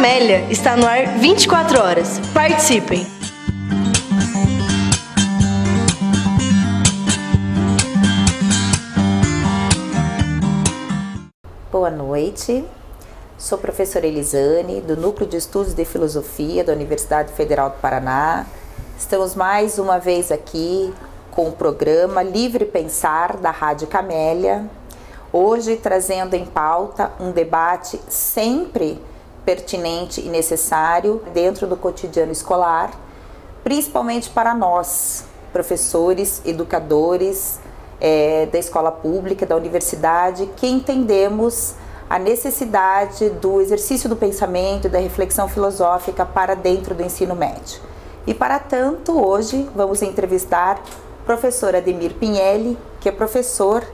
Camélia está no ar 24 horas. Participem! Boa noite. Sou professora Elisane, do Núcleo de Estudos de Filosofia da Universidade Federal do Paraná. Estamos mais uma vez aqui com o programa Livre Pensar da Rádio Camélia. Hoje trazendo em pauta um debate sempre pertinente e necessário dentro do cotidiano escolar, principalmente para nós, professores, educadores é, da escola pública, da universidade, que entendemos a necessidade do exercício do pensamento e da reflexão filosófica para dentro do ensino médio. E para tanto, hoje vamos entrevistar o professor Ademir Pinelli, que é professor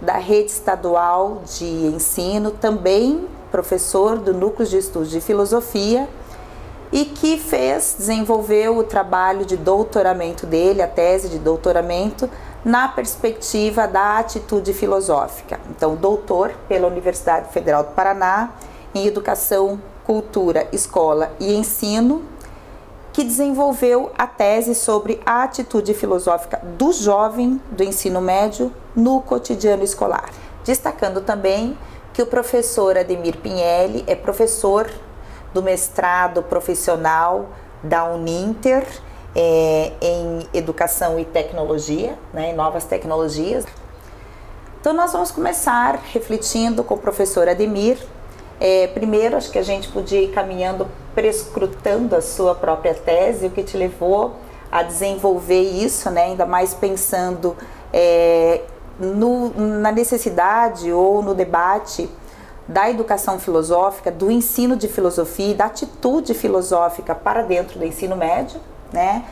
da rede estadual de ensino, também professor do Núcleo de Estudos de Filosofia e que fez, desenvolveu o trabalho de doutoramento dele, a tese de doutoramento, na perspectiva da atitude filosófica. Então, doutor pela Universidade Federal do Paraná em Educação, Cultura, Escola e Ensino, que desenvolveu a tese sobre a atitude filosófica do jovem do ensino médio no cotidiano escolar. Destacando também que o professor Ademir Pinelli é professor do mestrado profissional da Uninter é, em Educação e Tecnologia, né, em Novas Tecnologias. Então, nós vamos começar refletindo com o professor Ademir. É, primeiro, acho que a gente podia ir caminhando, prescrutando a sua própria tese, o que te levou a desenvolver isso, né, ainda mais pensando é, no, na necessidade ou no debate da educação filosófica, do ensino de filosofia e da atitude filosófica para dentro do ensino médio, né?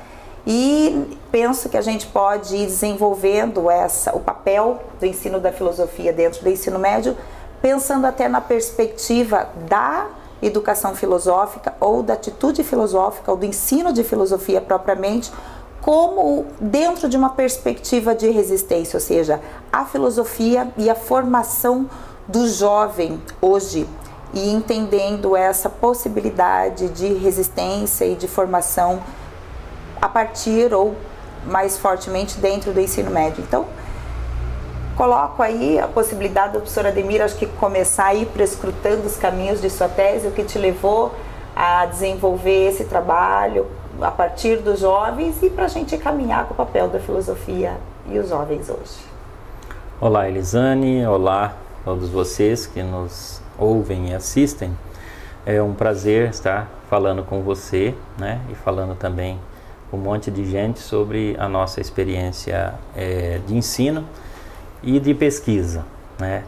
E penso que a gente pode ir desenvolvendo essa, o papel do ensino da filosofia dentro do ensino médio, pensando até na perspectiva da educação filosófica ou da atitude filosófica ou do ensino de filosofia propriamente, como dentro de uma perspectiva de resistência, ou seja, a filosofia e a formação do jovem hoje e entendendo essa possibilidade de resistência e de formação a partir ou mais fortemente dentro do ensino médio. Então, coloco aí a possibilidade do professor Ademir, acho que começar aí prescrutando os caminhos de sua tese, o que te levou a desenvolver esse trabalho a partir dos jovens e para a gente caminhar com o papel da filosofia e os jovens hoje. Olá, Elisane, olá todos vocês que nos ouvem e assistem. É um prazer estar falando com você, né, e falando também um monte de gente sobre a nossa experiência é, de ensino e de pesquisa. Né?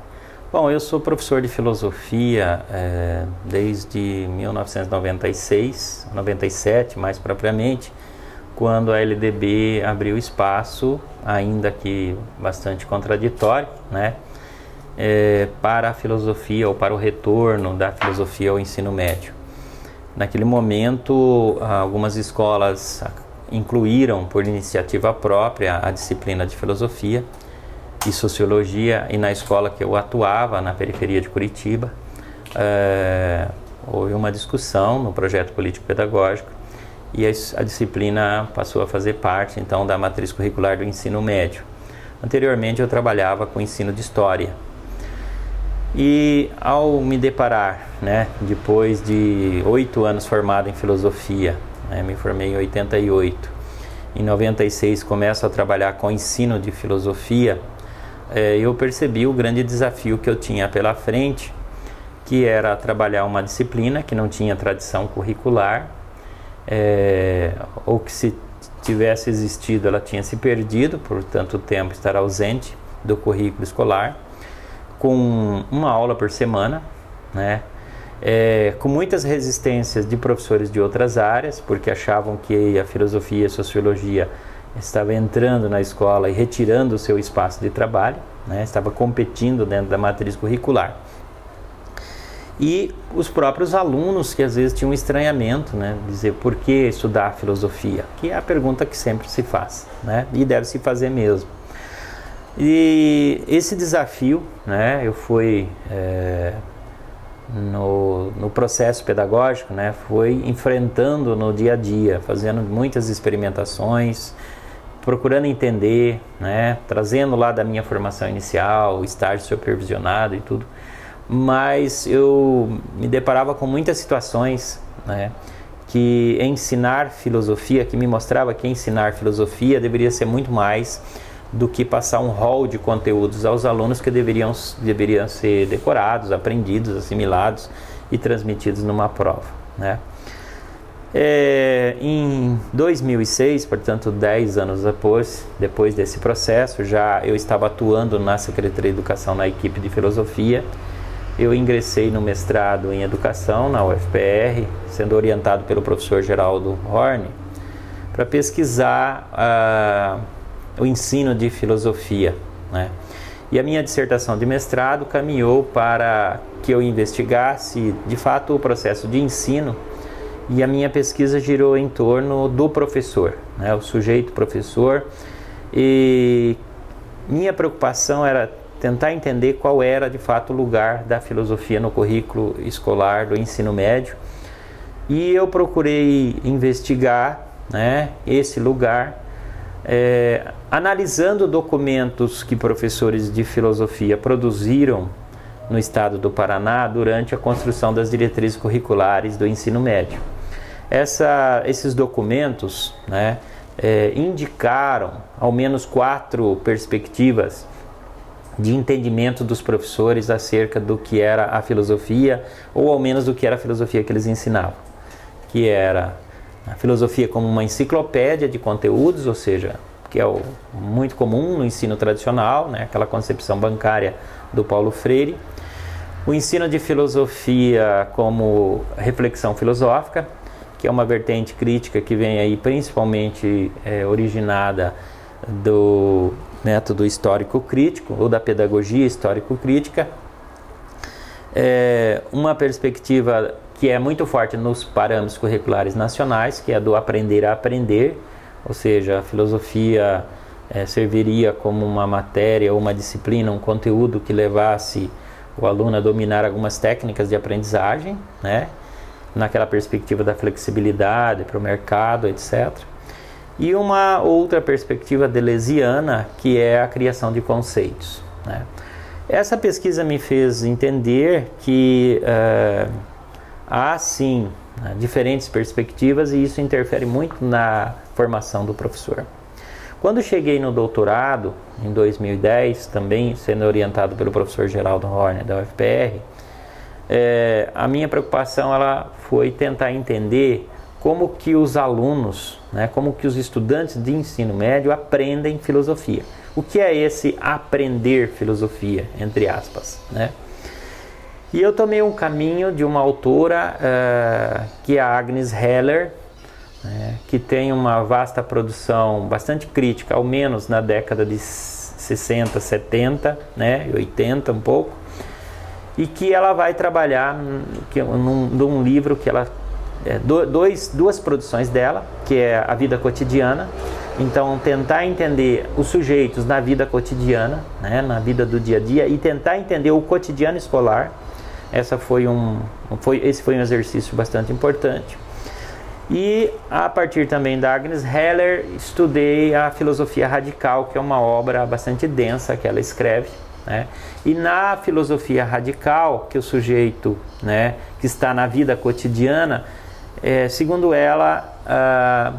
Bom, eu sou professor de filosofia é, desde 1996, 97 mais propriamente, quando a LDB abriu espaço, ainda que bastante contraditório, né, é, para a filosofia ou para o retorno da filosofia ao ensino médio. Naquele momento, algumas escolas incluíram por iniciativa própria a disciplina de filosofia e sociologia e na escola que eu atuava na periferia de Curitiba é, houve uma discussão no projeto político pedagógico e a, a, disciplina passou a fazer parte então da matriz curricular do ensino médio. Anteriormente eu trabalhava com ensino de história e ao me deparar, né, depois de oito anos formado em filosofia né? me formei em 88. Em 96 começo a trabalhar com ensino de filosofia. É, eu percebi o grande desafio que eu tinha pela frente, que era trabalhar uma disciplina que não tinha tradição curricular, é, ou que se tivesse existido ela tinha se perdido por tanto tempo estar ausente do currículo escolar, com uma aula por semana, né? é, com muitas resistências de professores de outras áreas, porque achavam que a filosofia e a sociologia estava entrando na escola e retirando o seu espaço de trabalho, né, estava competindo dentro da matriz curricular. E os próprios alunos que às vezes tinham um estranhamento, né, dizer por que estudar filosofia, que é a pergunta que sempre se faz, né, e deve se fazer mesmo. E esse desafio, né, eu fui é, no, no processo pedagógico, né, foi enfrentando no dia a dia, fazendo muitas experimentações, procurando entender, né, trazendo lá da minha formação inicial, estágio supervisionado e tudo, mas eu me deparava com muitas situações, né, que ensinar filosofia, que me mostrava que ensinar filosofia deveria ser muito mais do que passar um rol de conteúdos aos alunos que deveriam, deveriam ser decorados, aprendidos, assimilados e transmitidos numa prova. Né? É, em 2006, portanto 10 anos depois, depois desse processo, já eu estava atuando na Secretaria de Educação na equipe de Filosofia. Eu ingressei no mestrado em Educação na UFPR, sendo orientado pelo professor Geraldo Horn, para pesquisar... Uh, o ensino de filosofia. Né? E a minha dissertação de mestrado caminhou para que eu investigasse de fato o processo de ensino e a minha pesquisa girou em torno do professor, né? o sujeito professor. E minha preocupação era tentar entender qual era de fato o lugar da filosofia no currículo escolar do ensino médio. E eu procurei investigar né, esse lugar é, analisando documentos que professores de filosofia produziram no estado do Paraná durante a construção das diretrizes curriculares do ensino médio. Essa, esses documentos né, é, indicaram ao menos quatro perspectivas de entendimento dos professores acerca do que era a filosofia, ou ao menos do que era a filosofia que eles ensinavam, que era a filosofia como uma enciclopédia de conteúdos, ou seja, que é o, muito comum no ensino tradicional, né, aquela concepção bancária do Paulo Freire. O ensino de filosofia como reflexão filosófica, que é uma vertente crítica que vem aí principalmente é, originada do método histórico crítico ou da pedagogia histórico crítica. É uma perspectiva que é muito forte nos parâmetros curriculares nacionais, que é do aprender a aprender, ou seja, a filosofia é, serviria como uma matéria ou uma disciplina, um conteúdo que levasse o aluno a dominar algumas técnicas de aprendizagem, né? naquela perspectiva da flexibilidade para o mercado, etc. E uma outra perspectiva delesiana, que é a criação de conceitos. Né? Essa pesquisa me fez entender que uh, há sim né, diferentes perspectivas e isso interfere muito na formação do professor. Quando cheguei no doutorado, em 2010, também sendo orientado pelo professor Geraldo Horner da UFPR, é, a minha preocupação ela foi tentar entender como que os alunos, né, como que os estudantes de ensino médio aprendem filosofia. O que é esse aprender filosofia, entre aspas, né? E eu tomei um caminho de uma autora uh, que é a Agnes Heller, né, que tem uma vasta produção bastante crítica, ao menos na década de 60, 70, né, 80 um pouco, e que ela vai trabalhar num, num livro que ela é, dois, duas produções dela, que é a vida cotidiana. Então, tentar entender os sujeitos na vida cotidiana, né, na vida do dia a dia, e tentar entender o cotidiano escolar essa foi um, foi, esse foi um exercício bastante importante. E a partir também da Agnes Heller, estudei a Filosofia Radical, que é uma obra bastante densa que ela escreve. Né? E na filosofia radical, que o sujeito né, que está na vida cotidiana, é, segundo ela, ah,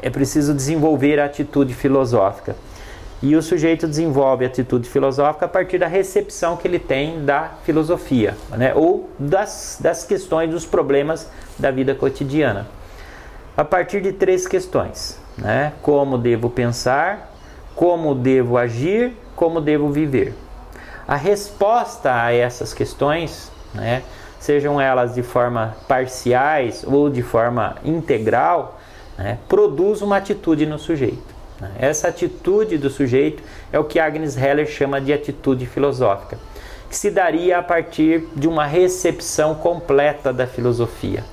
é preciso desenvolver a atitude filosófica. E o sujeito desenvolve atitude filosófica a partir da recepção que ele tem da filosofia, né? ou das, das questões, dos problemas da vida cotidiana. A partir de três questões: né? como devo pensar, como devo agir, como devo viver. A resposta a essas questões, né? sejam elas de forma parciais ou de forma integral, né? produz uma atitude no sujeito. Né? Essa atitude do sujeito é o que Agnes Heller chama de atitude filosófica, que se daria a partir de uma recepção completa da filosofia?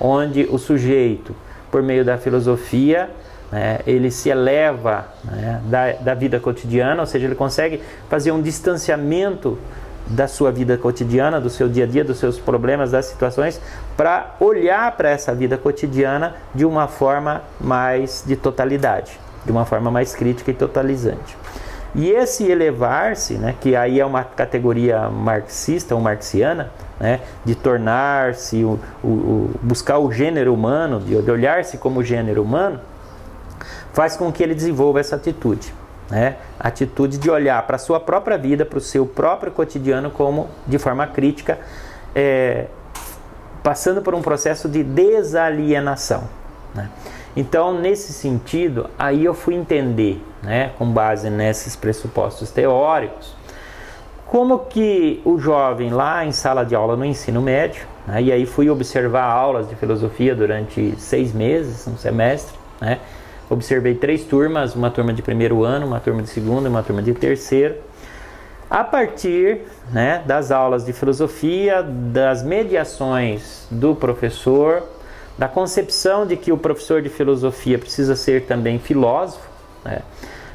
Onde o sujeito, por meio da filosofia, né, ele se eleva né, da, da vida cotidiana, ou seja, ele consegue fazer um distanciamento da sua vida cotidiana, do seu dia a dia, dos seus problemas, das situações, para olhar para essa vida cotidiana de uma forma mais de totalidade, de uma forma mais crítica e totalizante. E esse elevar-se, né, que aí é uma categoria marxista ou marxiana, né, de tornar-se, o, o, o, buscar o gênero humano, de, de olhar-se como gênero humano, faz com que ele desenvolva essa atitude. Né? Atitude de olhar para a sua própria vida, para o seu próprio cotidiano, como de forma crítica, é, passando por um processo de desalienação. Né? Então, nesse sentido, aí eu fui entender, né, com base nesses pressupostos teóricos, como que o jovem lá em sala de aula no ensino médio, né, e aí fui observar aulas de filosofia durante seis meses, um semestre, né, observei três turmas, uma turma de primeiro ano, uma turma de segundo e uma turma de terceiro. A partir né, das aulas de filosofia, das mediações do professor, da concepção de que o professor de filosofia precisa ser também filósofo, né,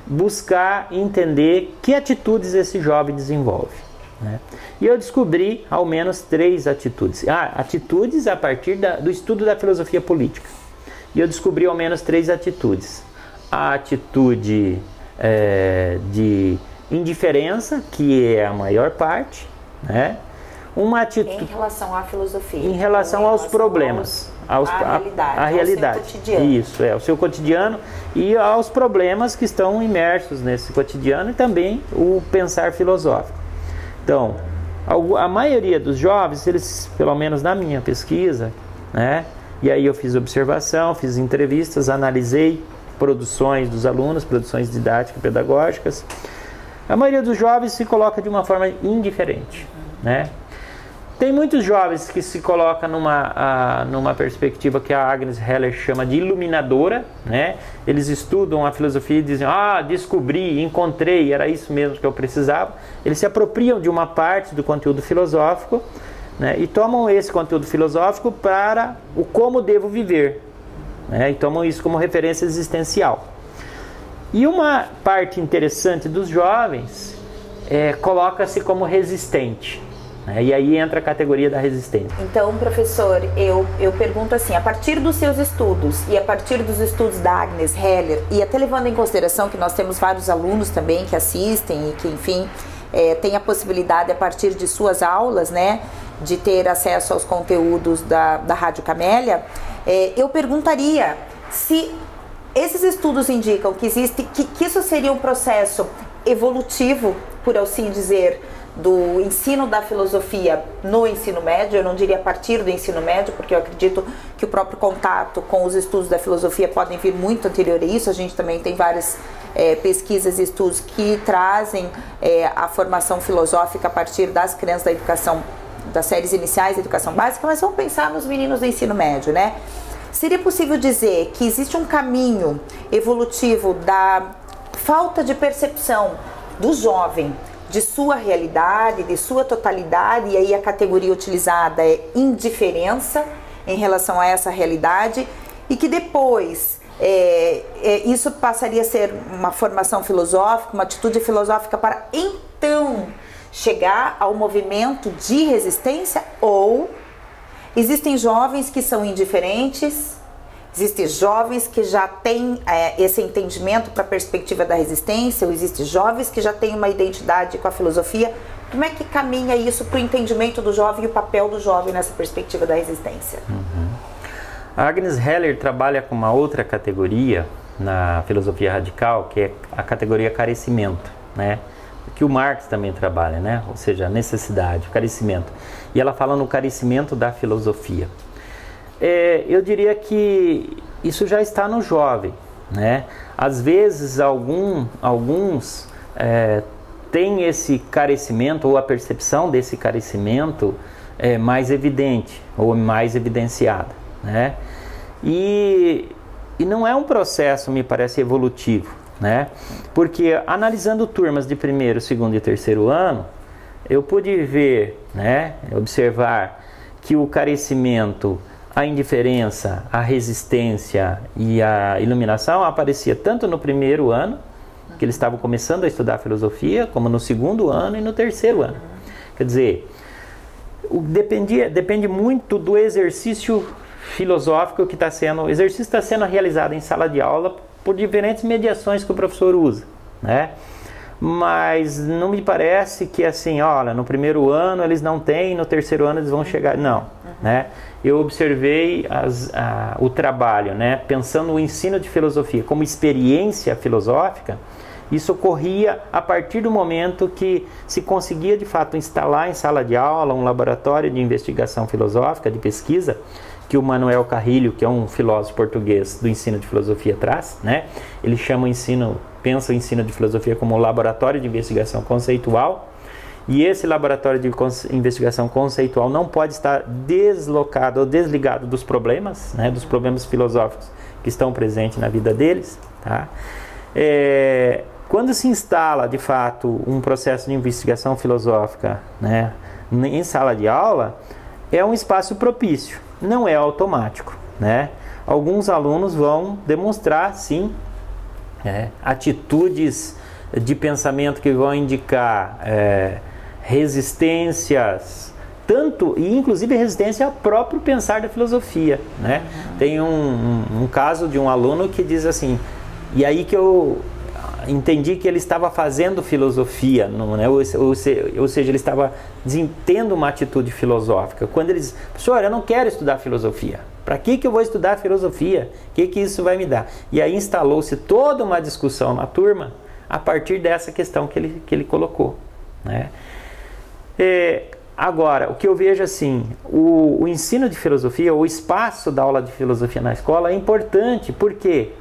buscar entender que atitudes esse jovem desenvolve. Né? E eu descobri ao menos três atitudes. Ah, atitudes a partir da, do estudo da filosofia política. E eu descobri ao menos três atitudes. A atitude é, de indiferença, que é a maior parte, né? Uma atitude em relação à filosofia. Em relação aos problemas, aos, a, a realidade, a, a realidade. Isso é o seu cotidiano e aos problemas que estão imersos nesse cotidiano e também o pensar filosófico. Então, a, a maioria dos jovens, eles, pelo menos na minha pesquisa, né? E aí eu fiz observação, fiz entrevistas, analisei produções dos alunos, produções didáticas, pedagógicas. A maioria dos jovens se coloca de uma forma indiferente, né? Tem muitos jovens que se colocam numa, numa perspectiva que a Agnes Heller chama de iluminadora, né? Eles estudam a filosofia e dizem, ah, descobri, encontrei, era isso mesmo que eu precisava. Eles se apropriam de uma parte do conteúdo filosófico né? e tomam esse conteúdo filosófico para o como devo viver, né? e tomam isso como referência existencial. E uma parte interessante dos jovens é, coloca-se como resistente. Né? E aí entra a categoria da resistência. Então, professor, eu, eu pergunto assim: a partir dos seus estudos e a partir dos estudos da Agnes Heller, e até levando em consideração que nós temos vários alunos também que assistem e que, enfim, é, tem a possibilidade a partir de suas aulas, né, de ter acesso aos conteúdos da, da Rádio Camélia, é, eu perguntaria se esses estudos indicam que existe que, que isso seria um processo evolutivo, por assim dizer, do ensino da filosofia no ensino médio, eu não diria a partir do ensino médio, porque eu acredito que o próprio contato com os estudos da filosofia podem vir muito anterior a isso. A gente também tem várias é, pesquisas e estudos que trazem é, a formação filosófica a partir das crianças da educação das séries iniciais da educação básica, mas vamos pensar nos meninos do ensino médio, né? Seria possível dizer que existe um caminho evolutivo da falta de percepção do jovem de sua realidade, de sua totalidade, e aí a categoria utilizada é indiferença em relação a essa realidade, e que depois é, é, isso passaria a ser uma formação filosófica, uma atitude filosófica para então chegar ao movimento de resistência ou existem jovens que são indiferentes, existem jovens que já têm é, esse entendimento para a perspectiva da resistência, ou existem jovens que já têm uma identidade com a filosofia. Como é que caminha isso para o entendimento do jovem e o papel do jovem nessa perspectiva da resistência? Uhum. A Agnes Heller trabalha com uma outra categoria na filosofia radical, que é a categoria carecimento, né? que o Marx também trabalha, né? ou seja, a necessidade, o carecimento. E ela fala no carecimento da filosofia. É, eu diria que isso já está no jovem. Né? Às vezes, algum, alguns é, têm esse carecimento ou a percepção desse carecimento é, mais evidente ou mais evidenciada. Né? E, e não é um processo, me parece, evolutivo né? Porque analisando turmas de primeiro, segundo e terceiro ano, eu pude ver, né, observar que o carecimento, a indiferença, a resistência e a iluminação aparecia tanto no primeiro ano, que eles estavam começando a estudar filosofia, como no segundo ano e no terceiro ano. Quer dizer, o, depende, depende muito do exercício filosófico que está sendo. O exercício está sendo realizado em sala de aula por diferentes mediações que o professor usa, né? Mas não me parece que assim, olha, no primeiro ano eles não têm, no terceiro ano eles vão chegar. Não, né? Eu observei as, a, o trabalho, né? Pensando o ensino de filosofia como experiência filosófica, isso ocorria a partir do momento que se conseguia de fato instalar em sala de aula um laboratório de investigação filosófica, de pesquisa, que o Manuel Carrilho, que é um filósofo português do ensino de filosofia, traz, né? Ele chama o ensino, pensa o ensino de filosofia como um laboratório de investigação conceitual. E esse laboratório de investigação conceitual não pode estar deslocado ou desligado dos problemas, né, dos problemas filosóficos que estão presentes na vida deles. Tá? É, quando se instala de fato um processo de investigação filosófica né, em sala de aula, é um espaço propício não é automático, né? Alguns alunos vão demonstrar, sim, é, atitudes de pensamento que vão indicar é, resistências, tanto e inclusive resistência ao próprio pensar da filosofia, né? Uhum. Tem um, um, um caso de um aluno que diz assim, e aí que eu entendi que ele estava fazendo filosofia, não, né? ou, ou, ou, seja, ele estava tendo uma atitude filosófica. Quando ele diz, professor, eu não quero estudar filosofia. Para que, que eu vou estudar filosofia? O que, que isso vai me dar? E aí instalou-se toda uma discussão na turma a partir dessa questão que ele, que ele colocou. Né? É, agora, o que eu vejo assim, o, o ensino de filosofia, o espaço da aula de filosofia na escola é importante, porque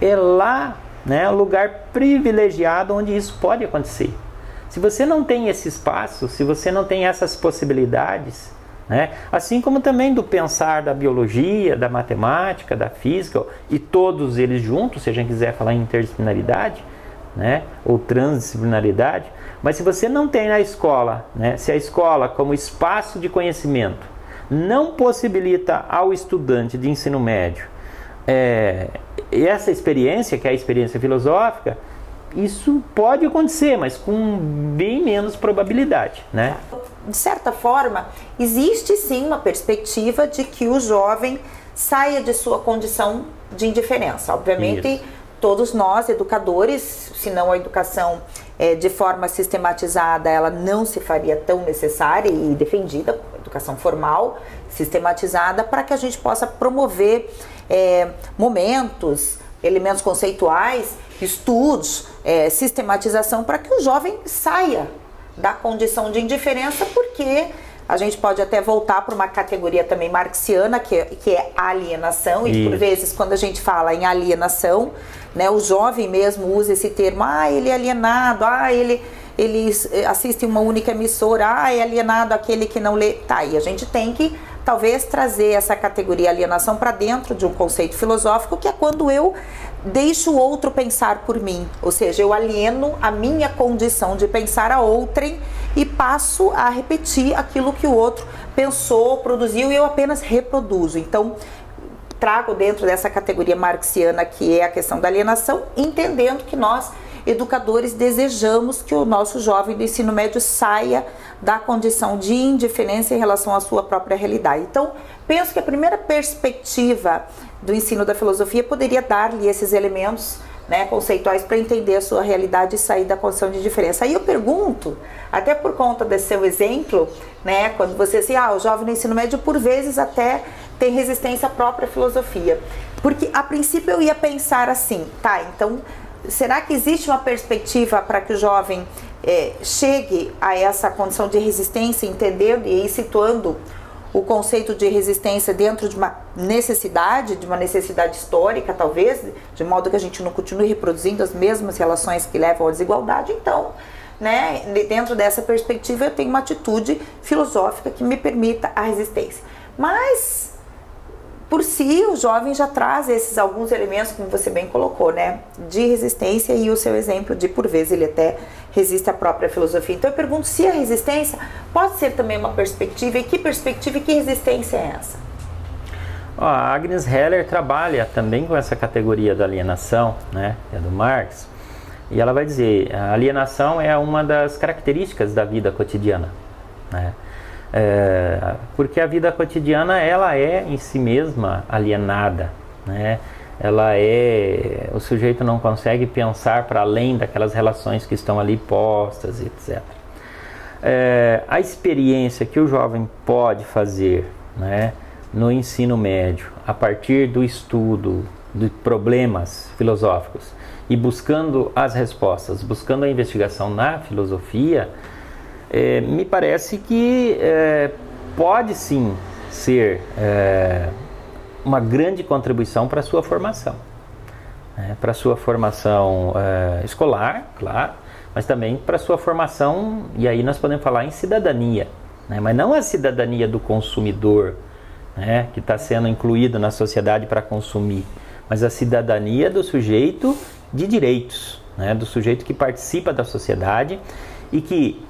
é lá né, um lugar privilegiado onde isso pode acontecer. Se você não tem esse espaço, se você não tem essas possibilidades, né, assim como também do pensar da biologia, da matemática, da física e todos eles juntos, se a gente quiser falar em interdisciplinaridade, né, ou transdisciplinaridade, mas se você não tem na escola, né, se a escola como espaço de conhecimento não possibilita ao estudante de ensino médio é, essa experiência, que é a experiência filosófica, isso pode acontecer, mas com bem menos probabilidade, né? De certa forma, existe sim uma perspectiva de que o jovem saia de sua condição de indiferença. Obviamente, isso. Todos nós, educadores, se não a educação é, de forma sistematizada, ela não se faria tão necessária e defendida, educação formal, sistematizada, para que a gente possa promover é, momentos, elementos conceituais, estudos, é, sistematização, para que o jovem saia da condição de indiferença, porque a gente pode até voltar para uma categoria também marxiana, que, é, que é alienação, e Isso. por vezes, quando a gente fala em alienação, né, o jovem mesmo usa esse termo, ah, ele é alienado, ah, ele, ele assiste uma única emissora, ah, é alienado aquele que não lê. Tá, e a gente tem que talvez trazer essa categoria alienação para dentro de um conceito filosófico, que é quando eu deixo o outro pensar por mim, ou seja, eu alieno a minha condição de pensar a outrem e passo a repetir aquilo que o outro pensou, produziu e eu apenas reproduzo. Então, trago dentro dessa categoria marxiana que é a questão da alienação, entendendo que nós educadores desejamos que o nosso jovem do ensino médio saia da condição de indiferença em relação à sua própria realidade. Então, penso que a primeira perspectiva do ensino da filosofia poderia dar-lhe esses elementos né, conceituais para entender a sua realidade e sair da condição de diferença. Aí eu pergunto, até por conta desse seu exemplo, né, quando você diz, ah, o jovem no ensino médio por vezes até tem resistência à própria filosofia. Porque a princípio eu ia pensar assim, tá, então será que existe uma perspectiva para que o jovem é, chegue a essa condição de resistência, entendendo e situando o conceito de resistência dentro de uma necessidade, de uma necessidade histórica, talvez, de modo que a gente não continue reproduzindo as mesmas relações que levam à desigualdade. Então, né, dentro dessa perspectiva, eu tenho uma atitude filosófica que me permita a resistência. Mas por si, o jovem já traz esses alguns elementos, como você bem colocou, né, de resistência e o seu exemplo de, por vezes, ele até resiste à própria filosofia. Então, eu pergunto se a resistência pode ser também uma perspectiva e que perspectiva e que resistência é essa? a Agnes Heller trabalha também com essa categoria da alienação, né, é do Marx, e ela vai dizer a alienação é uma das características da vida cotidiana. né? É, porque a vida cotidiana ela é em si mesma alienada, né? Ela é o sujeito não consegue pensar para além daquelas relações que estão ali postas, etc. É, a experiência que o jovem pode fazer, né, no ensino médio, a partir do estudo de problemas filosóficos e buscando as respostas, buscando a investigação na filosofia, é, me parece que é, pode sim ser é, uma grande contribuição para a sua formação. Né? Para a sua formação é, escolar, claro, mas também para a sua formação, e aí nós podemos falar em cidadania, né? mas não a cidadania do consumidor, né? que está sendo incluído na sociedade para consumir, mas a cidadania do sujeito de direitos, né? do sujeito que participa da sociedade e que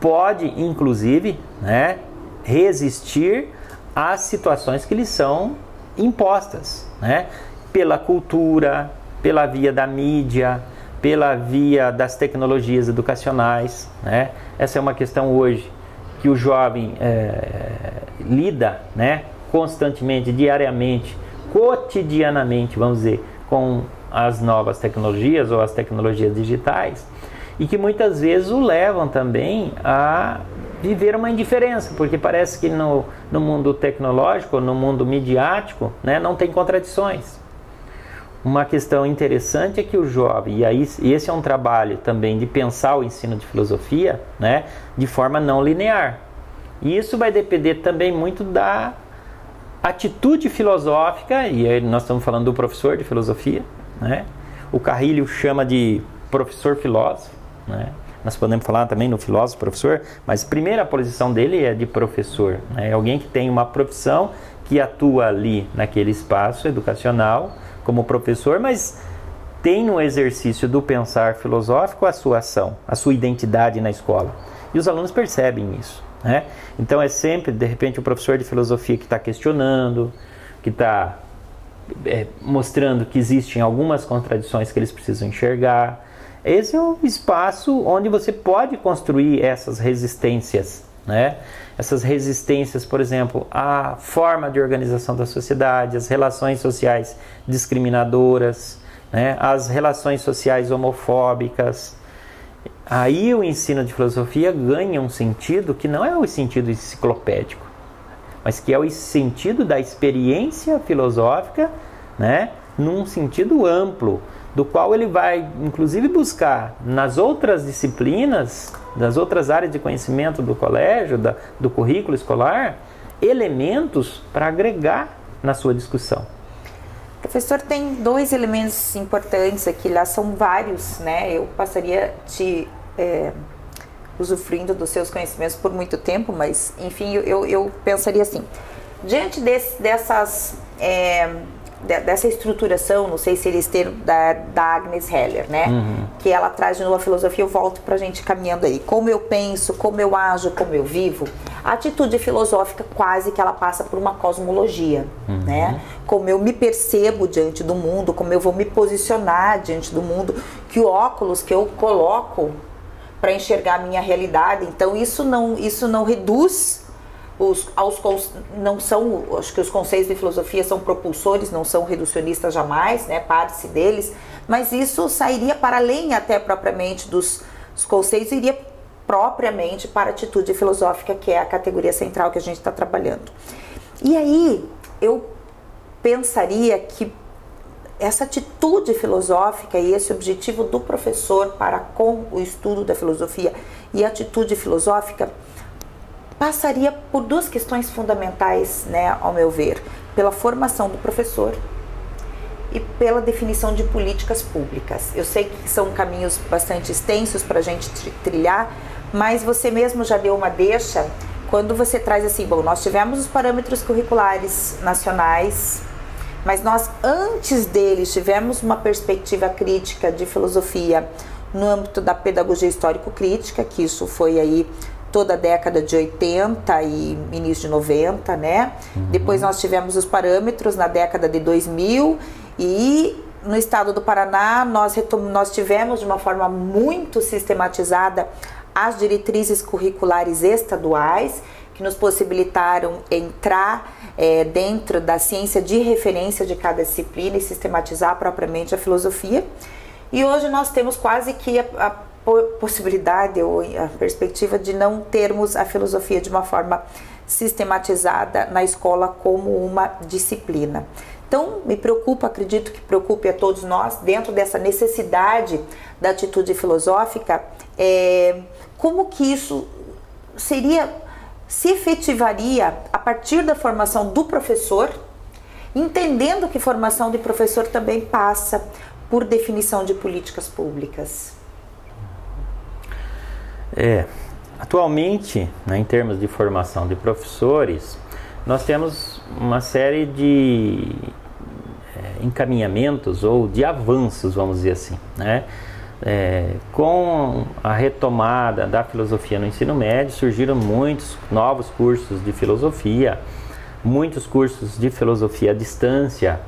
pode, inclusive, né, resistir às situações que lhe são impostas, né, pela cultura, pela via da mídia, pela via das tecnologias educacionais. Né? Essa é uma questão hoje que o jovem é, lida né, constantemente, diariamente, cotidianamente, vamos dizer, com as novas tecnologias ou as tecnologias digitais e que muitas vezes o levam também a viver uma indiferença, porque parece que no, no mundo tecnológico, no mundo midiático, né, não tem contradições. Uma questão interessante é que o jovem, e aí esse é um trabalho também de pensar o ensino de filosofia né, de forma não linear. E isso vai depender também muito da atitude filosófica, e aí nós estamos falando do professor de filosofia, né? o Carrilho chama de professor filósofo, né? Nós podemos falar também no filósofo professor, mas a primeira posição dele é de professor. Né? É alguém que tem uma profissão que atua ali naquele espaço educacional como professor, mas tem no exercício do pensar filosófico a sua ação, a sua identidade na escola. E os alunos percebem isso. Né? Então é sempre, de repente, o professor de filosofia que está questionando, que está é, mostrando que existem algumas contradições que eles precisam enxergar, esse é o espaço onde você pode construir essas resistências, né? Essas resistências, por exemplo, à forma de organização da sociedade, as relações sociais discriminadoras, né? as relações sociais homofóbicas. Aí o ensino de filosofia ganha um sentido que não é o sentido enciclopédico, mas que é o sentido da experiência filosófica, né? num sentido amplo, do qual ele vai, inclusive, buscar nas outras disciplinas, das outras áreas de conhecimento do colégio, da, do currículo escolar, elementos para agregar na sua discussão. Professor, tem dois elementos importantes aqui, lá são vários, né? Eu passaria te é, usufruindo dos seus conhecimentos por muito tempo, mas enfim, eu, eu pensaria assim: diante desse, dessas é, dessa estruturação, não sei se eles têm da, da Agnes Heller, né? Uhum. Que ela traz de novo a filosofia, eu volto pra gente caminhando aí. Como eu penso, como eu ajo, como eu vivo. A atitude filosófica quase que ela passa por uma cosmologia, uhum. né? Como eu me percebo diante do mundo, como eu vou me posicionar diante do mundo, que o óculos que eu coloco para enxergar a minha realidade. Então isso não, isso não reduz os, aos, não são, acho que os conceitos de filosofia são propulsores, não são reducionistas jamais, né, parte-se deles, mas isso sairia para além até propriamente dos, dos conceitos, iria propriamente para a atitude filosófica, que é a categoria central que a gente está trabalhando. E aí eu pensaria que essa atitude filosófica e esse objetivo do professor para com o estudo da filosofia e a atitude filosófica passaria por duas questões fundamentais, né, ao meu ver, pela formação do professor e pela definição de políticas públicas. Eu sei que são caminhos bastante extensos para a gente trilhar, mas você mesmo já deu uma deixa quando você traz assim, bom, nós tivemos os parâmetros curriculares nacionais, mas nós antes deles tivemos uma perspectiva crítica de filosofia no âmbito da pedagogia histórico-crítica, que isso foi aí toda a década de 80 e início de 90, né? Uhum. Depois nós tivemos os parâmetros na década de 2000 e no estado do Paraná nós, nós tivemos de uma forma muito sistematizada as diretrizes curriculares estaduais que nos possibilitaram entrar é, dentro da ciência de referência de cada disciplina e sistematizar propriamente a filosofia. E hoje nós temos quase que a, a possibilidade ou a perspectiva de não termos a filosofia de uma forma sistematizada na escola como uma disciplina. Então, me preocupa, acredito que preocupe a todos nós, dentro dessa necessidade da atitude filosófica, é, como que isso seria, se efetivaria a partir da formação do professor, entendendo que formação de professor também passa por definição de políticas públicas. É, atualmente, né, em termos de formação de professores, nós temos uma série de é, encaminhamentos ou de avanços, vamos dizer assim, né? É, com a retomada da filosofia no ensino médio, surgiram muitos novos cursos de filosofia, muitos cursos de filosofia à distância,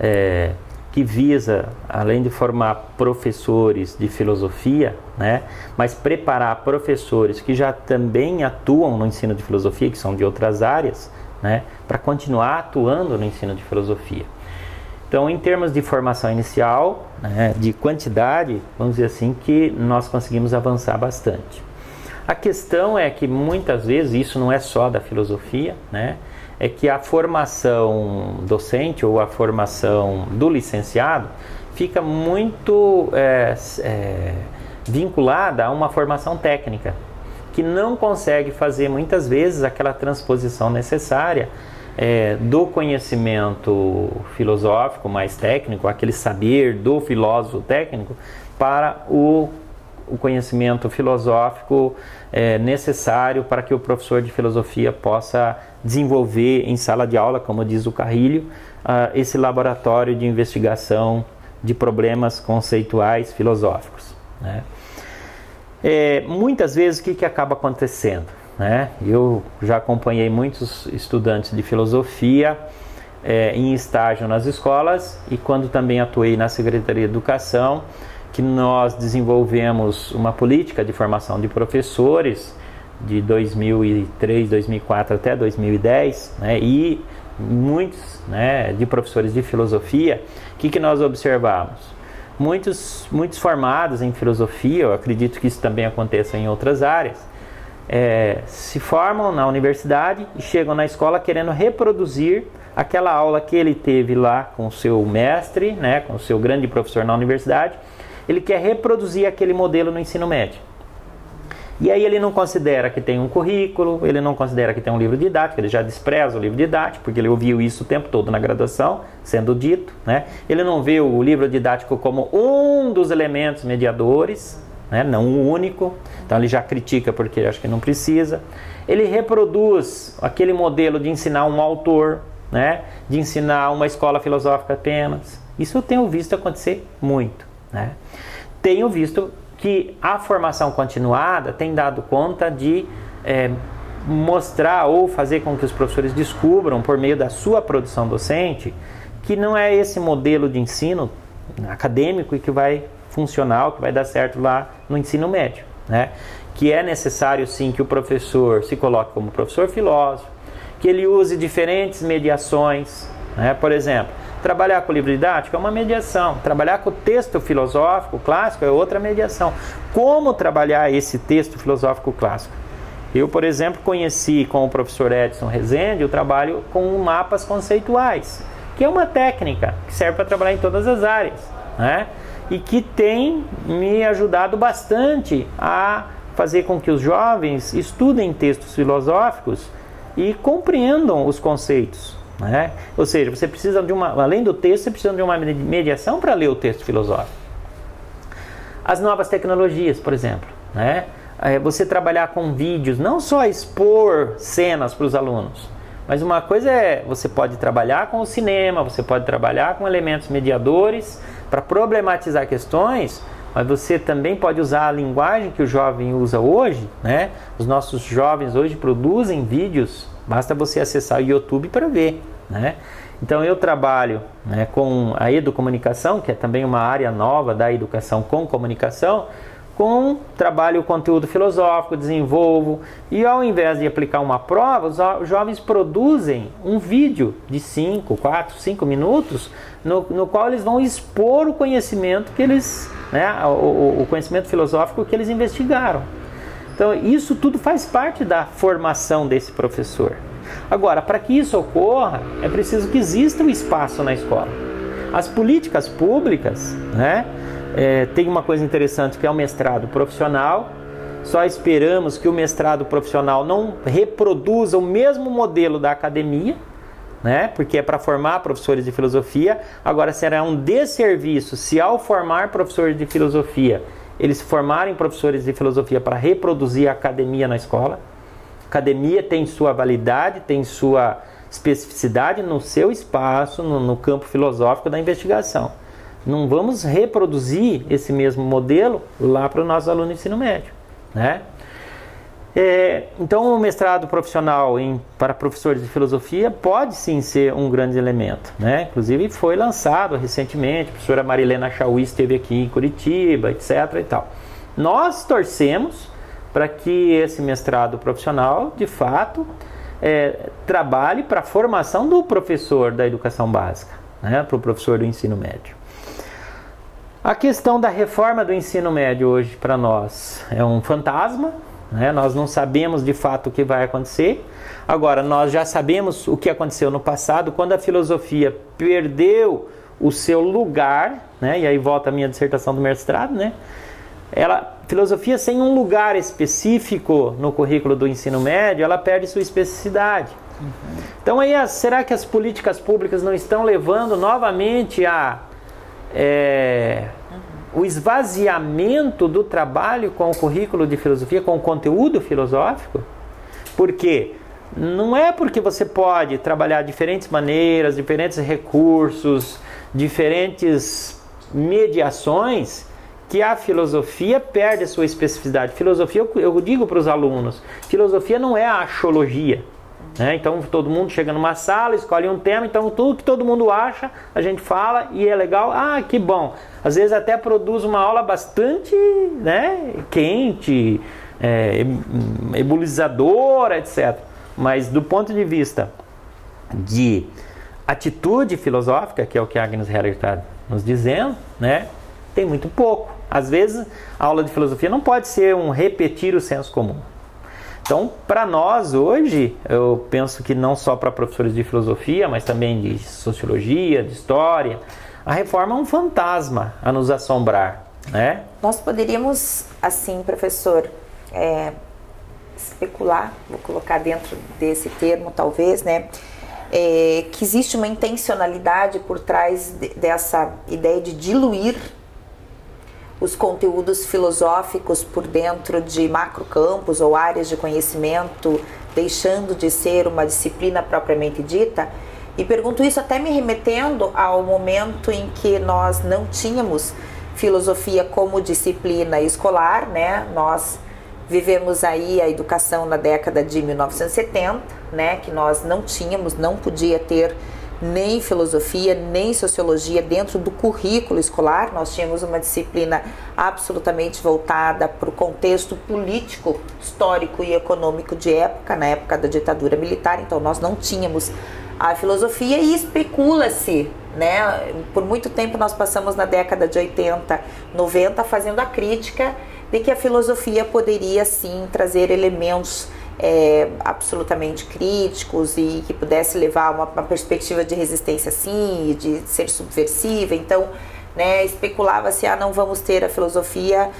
é, que visa, além de formar professores de filosofia, né, mas preparar professores que já também atuam no ensino de filosofia, que são de outras áreas, né, para continuar atuando no ensino de filosofia. Então, em termos de formação inicial, né, de quantidade, vamos dizer assim, que nós conseguimos avançar bastante. A questão é que muitas vezes, isso não é só da filosofia, né, é que a formação docente ou a formação do licenciado fica muito é, é, vinculada a uma formação técnica, que não consegue fazer muitas vezes aquela transposição necessária é, do conhecimento filosófico mais técnico, aquele saber do filósofo técnico, para o, o conhecimento filosófico é, necessário para que o professor de filosofia possa desenvolver em sala de aula, como diz o Carrilho, uh, esse laboratório de investigação de problemas conceituais filosóficos. Né? É, muitas vezes o que, que acaba acontecendo? Né? Eu já acompanhei muitos estudantes de filosofia é, em estágio nas escolas e quando também atuei na Secretaria de Educação, que nós desenvolvemos uma política de formação de professores de 2003, 2004 até 2010, né, e muitos né, de professores de filosofia, o que, que nós observamos? Muitos, muitos formados em filosofia, eu acredito que isso também aconteça em outras áreas, é, se formam na universidade e chegam na escola querendo reproduzir aquela aula que ele teve lá com o seu mestre, né, com o seu grande professor na universidade, ele quer reproduzir aquele modelo no ensino médio. E aí ele não considera que tem um currículo, ele não considera que tem um livro didático, ele já despreza o livro didático, porque ele ouviu isso o tempo todo na graduação, sendo dito, né? Ele não vê o livro didático como um dos elementos mediadores, né? não o único, então ele já critica porque acha que não precisa. Ele reproduz aquele modelo de ensinar um autor, né? de ensinar uma escola filosófica apenas. Isso eu tenho visto acontecer muito. Né? Tenho visto que a formação continuada tem dado conta de é, mostrar ou fazer com que os professores descubram, por meio da sua produção docente, que não é esse modelo de ensino acadêmico e que vai funcionar, que vai dar certo lá no ensino médio. Né? Que é necessário sim que o professor se coloque como professor filósofo, que ele use diferentes mediações. Né? Por exemplo, Trabalhar com o livro didático é uma mediação. Trabalhar com o texto filosófico clássico é outra mediação. Como trabalhar esse texto filosófico clássico? Eu, por exemplo, conheci com o professor Edson Rezende o trabalho com mapas conceituais, que é uma técnica que serve para trabalhar em todas as áreas, né? E que tem me ajudado bastante a fazer com que os jovens estudem textos filosóficos e compreendam os conceitos. Né? Ou seja, você precisa de uma, além do texto, você precisa de uma mediação para ler o texto filosófico. As novas tecnologias, por exemplo, né? É você trabalhar com vídeos, não só expor cenas para os alunos, mas uma coisa é você pode trabalhar com o cinema, você pode trabalhar com elementos mediadores para problematizar questões, mas você também pode usar a linguagem que o jovem usa hoje, né? Os nossos jovens hoje produzem vídeos Basta você acessar o YouTube para ver. Né? Então eu trabalho né, com a educomunicação, que é também uma área nova da educação com comunicação, com trabalho o conteúdo filosófico, desenvolvo e ao invés de aplicar uma prova, os jovens produzem um vídeo de 5, 4, 5 minutos no, no, qual eles vão expor o conhecimento que eles, né, o, o conhecimento filosófico que eles investigaram. Então isso tudo faz parte da formação desse professor. Agora, para que isso ocorra, é preciso que exista um espaço na escola. As políticas públicas, né, é, tem uma coisa interessante que é o mestrado profissional. Só esperamos que o mestrado profissional não reproduza o mesmo modelo da academia, né? Porque é para formar professores de filosofia. Agora será um desserviço se ao formar professores de filosofia, eles formarem professores de filosofia para reproduzir a academia na escola. Academia tem sua validade, tem sua especificidade no seu espaço, no, no campo filosófico da investigação. Não vamos reproduzir esse mesmo modelo lá para os nossos alunos de ensino médio. Né? É, então, o mestrado profissional em, para professores de filosofia pode sim ser um grande elemento. Né? Inclusive, foi lançado recentemente, a professora Marilena Chauí esteve aqui em Curitiba, etc. E tal. Nós torcemos para que esse mestrado profissional, de fato, é, trabalhe para a formação do professor da educação básica, né? para o professor do ensino médio. A questão da reforma do ensino médio hoje para nós é um fantasma, né? nós não sabemos de fato o que vai acontecer. Agora, nós já sabemos o que aconteceu no passado, quando a filosofia perdeu o seu lugar, né? e aí volta a minha dissertação do mestrado, né? Ela, filosofia sem um lugar específico no currículo do ensino médio, ela perde sua especificidade. Uhum. Então aí, será que as políticas públicas não estão levando novamente a é. O esvaziamento do trabalho com o currículo de filosofia, com o conteúdo filosófico, porque não é porque você pode trabalhar diferentes maneiras, diferentes recursos, diferentes mediações que a filosofia perde a sua especificidade. Filosofia, eu, digo para os alunos, filosofia não é a axologia. Né? Então todo mundo chega numa sala, escolhe um tema, então tudo que todo mundo acha, a gente fala e é legal. Ah, que bom! Às vezes até produz uma aula bastante né, quente, é, ebulizadora, etc. Mas do ponto de vista de atitude filosófica, que é o que Agnes Heller está nos dizendo, né, tem muito pouco. Às vezes a aula de filosofia não pode ser um repetir o senso comum. Então, para nós hoje, eu penso que não só para professores de filosofia, mas também de sociologia, de história, a reforma é um fantasma a nos assombrar, né? Nós poderíamos, assim, professor, é, especular, vou colocar dentro desse termo, talvez, né? É, que existe uma intencionalidade por trás de, dessa ideia de diluir os conteúdos filosóficos por dentro de macrocampos ou áreas de conhecimento, deixando de ser uma disciplina propriamente dita. E pergunto isso até me remetendo ao momento em que nós não tínhamos filosofia como disciplina escolar, né? Nós vivemos aí a educação na década de 1970, né? Que nós não tínhamos, não podia ter nem filosofia, nem sociologia dentro do currículo escolar. Nós tínhamos uma disciplina absolutamente voltada para o contexto político, histórico e econômico de época, na época da ditadura militar. Então, nós não tínhamos a filosofia e especula-se, né? Por muito tempo nós passamos na década de 80, 90 fazendo a crítica de que a filosofia poderia sim trazer elementos é, absolutamente críticos e que pudesse levar uma, uma perspectiva de resistência sim de ser subversiva. Então, né, especulava-se, ah, não vamos ter a filosofia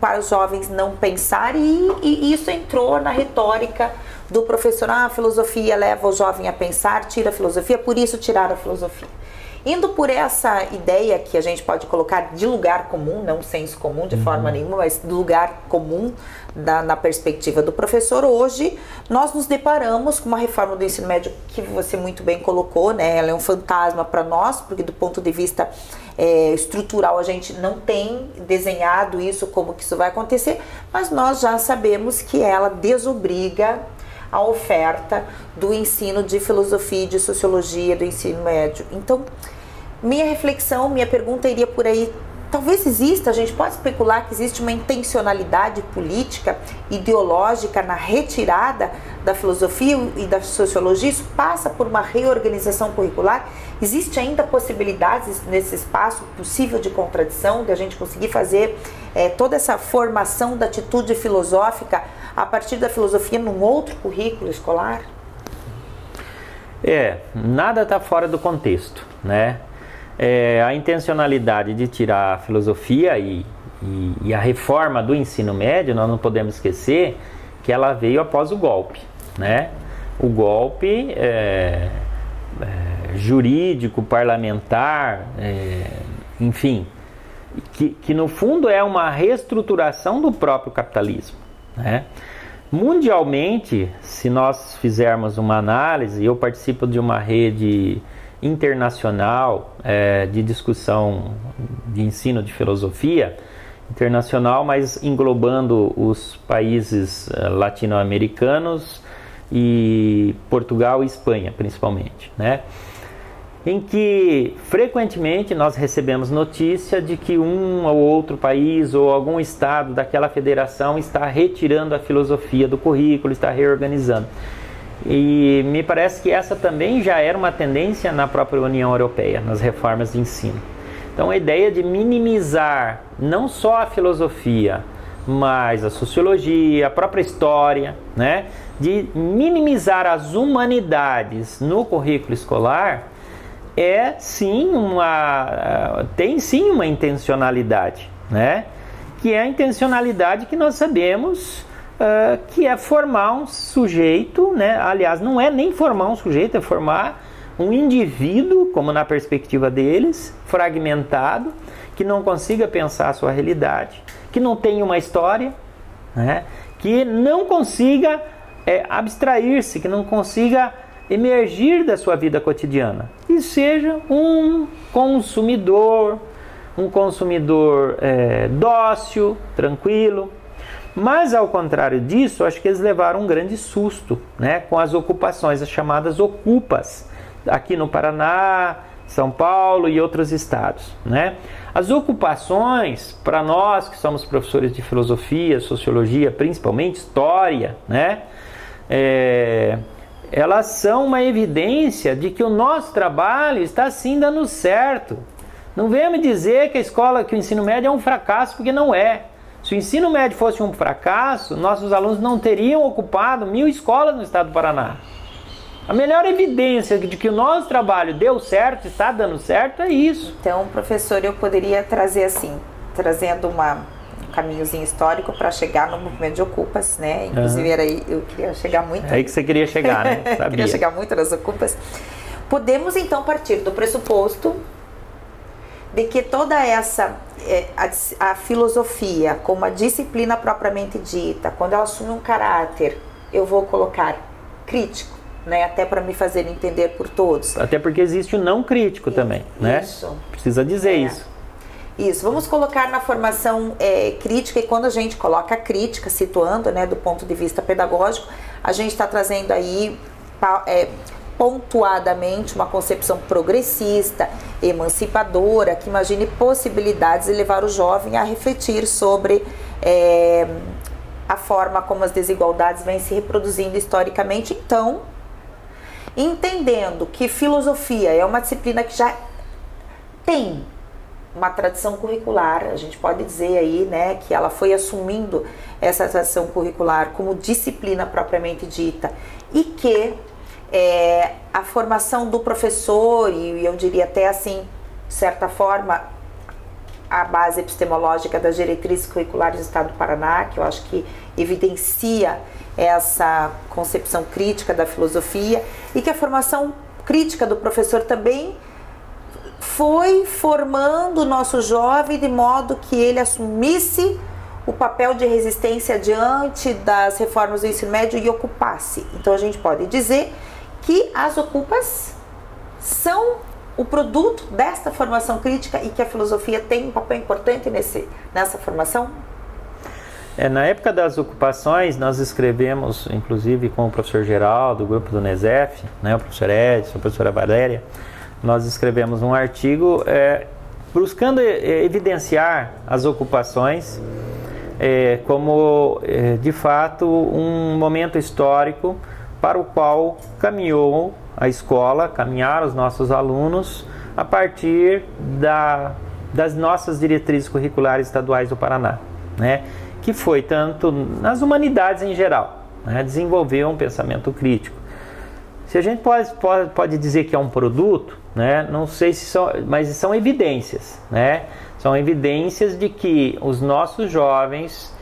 para os jovens não pensar e, e, isso entrou na retórica do professor, ah, a filosofia leva o jovem a pensar, tira a filosofia, por isso tirar a filosofia. Indo por essa ideia que a gente pode colocar de lugar comum, não senso comum de uhum. forma nenhuma, mas lugar comum da, na perspectiva do professor, hoje nós nos deparamos com uma reforma do ensino médio que você muito bem colocou, né? Ela é um fantasma para nós, porque do ponto de vista é, estrutural a gente não tem desenhado isso como que isso vai acontecer, mas nós já sabemos que ela desobriga a oferta do ensino de filosofia e de sociologia do ensino médio. Então, minha reflexão, minha pergunta iria por aí talvez exista, a gente pode especular que existe uma intencionalidade política, ideológica na retirada da filosofia e da sociologia. Isso passa por uma reorganização curricular. Existe ainda possibilidades nesse espaço possível de contradição, de a gente conseguir fazer é, toda essa formação da atitude filosófica a partir da filosofia num outro currículo escolar? É, nada está fora do contexto, né? É, a intencionalidade de tirar a filosofia e, e, e, a reforma do ensino médio, nós não podemos esquecer que ela veio após o golpe, né? O golpe é, é, jurídico, parlamentar, é, enfim, que, que no fundo é uma reestruturação do próprio capitalismo, né? Mundialmente, se nós fizermos uma análise, eu participo de uma rede internacional é, de discussão de ensino de filosofia internacional, mas englobando os países é, latino-americanos e Portugal e Espanha, principalmente, né? Em que frequentemente nós recebemos notícia de que um ou outro país ou algum estado daquela federação está retirando a filosofia do currículo, está reorganizando. E me parece que essa também já era uma tendência na própria União Europeia, nas reformas de ensino. Então a ideia de minimizar não só a filosofia, mas a sociologia, a própria história, né? de minimizar as humanidades no currículo escolar é sim uma tem sim uma intencionalidade, né? Que é a intencionalidade que nós sabemos uh, que é formar um sujeito, né? Aliás, não é nem formar um sujeito, é formar um indivíduo, como na perspectiva deles, fragmentado, que não consiga pensar a sua realidade, que não tenha uma história, né? que não consiga é, abstrair-se, que não consiga emergir da sua vida cotidiana e seja um consumidor, um consumidor é, dócil, tranquilo. Mas ao contrário disso, acho que eles levaram um grande susto né, com as ocupações, as chamadas ocupas, aqui no Paraná, São Paulo e outros estados. Né? As ocupações, para nós que somos professores de filosofia, sociologia, principalmente história, né? É, elas são uma evidência de que o nosso trabalho está sim dando certo. Não venha me dizer que a escola, que o ensino médio é um fracasso, porque não é. Se o ensino médio fosse um fracasso, nossos alunos não teriam ocupado mil escolas no estado do Paraná. A melhor evidência de que o nosso trabalho deu certo, está dando certo, é isso. Então, professor, eu poderia trazer assim, trazendo uma caminhozinho histórico para chegar no movimento de ocupas, né? Inclusive uhum. era aí, eu queria chegar muito. É aí que você queria chegar, né? Sabia. queria chegar muito nas ocupas. Podemos então partir do pressuposto de que toda essa é, a, a, filosofia como a disciplina propriamente dita, quando ela assume um caráter, eu vou colocar crítico, né, até para me fazer entender por todos. Até porque existe o não crítico também, né? Isso. Precisa dizer é. isso. Isso, vamos colocar na formação é, crítica, e quando a gente coloca a crítica, situando né, do ponto de vista pedagógico, a gente está trazendo aí é, pontuadamente uma concepção progressista, emancipadora, que imagine possibilidades de levar o jovem a refletir sobre é, a forma como as desigualdades vêm se reproduzindo historicamente. Então, entendendo que filosofia é uma disciplina que já tem uma tradição curricular, a gente pode dizer aí, né, que ela foi assumindo essa tradição curricular como disciplina propriamente dita e que é, a formação do professor, e eu diria até assim, de certa forma, a base epistemológica das diretrizes curriculares do Estado do Paraná, que eu acho que evidencia essa concepção crítica da filosofia, e que a formação crítica do professor também foi formando o nosso jovem de modo que ele assumisse o papel de resistência diante das reformas do ensino médio e ocupasse. Então a gente pode dizer que as ocupas são o produto desta formação crítica e que a filosofia tem um papel importante nesse, nessa formação? É, na época das ocupações, nós escrevemos, inclusive com o professor Geraldo, do grupo do NESEF, né, o professor Edson, a professora Valéria, nós escrevemos um artigo é, buscando evidenciar as ocupações é, como, é, de fato, um momento histórico para o qual caminhou a escola, caminharam os nossos alunos a partir da, das nossas diretrizes curriculares estaduais do Paraná, né? que foi tanto nas humanidades em geral, né? desenvolver um pensamento crítico. Se a gente pode, pode, pode dizer que é um produto, né? não sei se são, mas são evidências, né? são evidências de que os nossos jovens,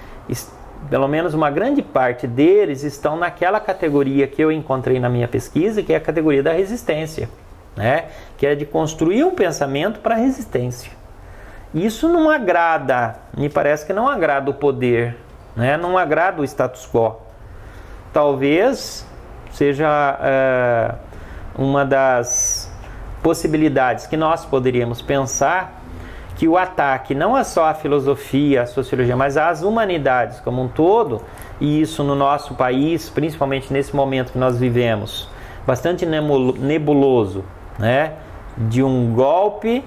pelo menos uma grande parte deles, estão naquela categoria que eu encontrei na minha pesquisa, que é a categoria da resistência, né? que é de construir um pensamento para resistência. Isso não agrada, me parece que não agrada o poder, né? não agrada o status quo. Talvez seja é, uma das possibilidades que nós poderíamos pensar que o ataque não é só à filosofia, à sociologia, mas às humanidades como um todo, e isso no nosso país, principalmente nesse momento que nós vivemos, bastante nebuloso, né? de um golpe,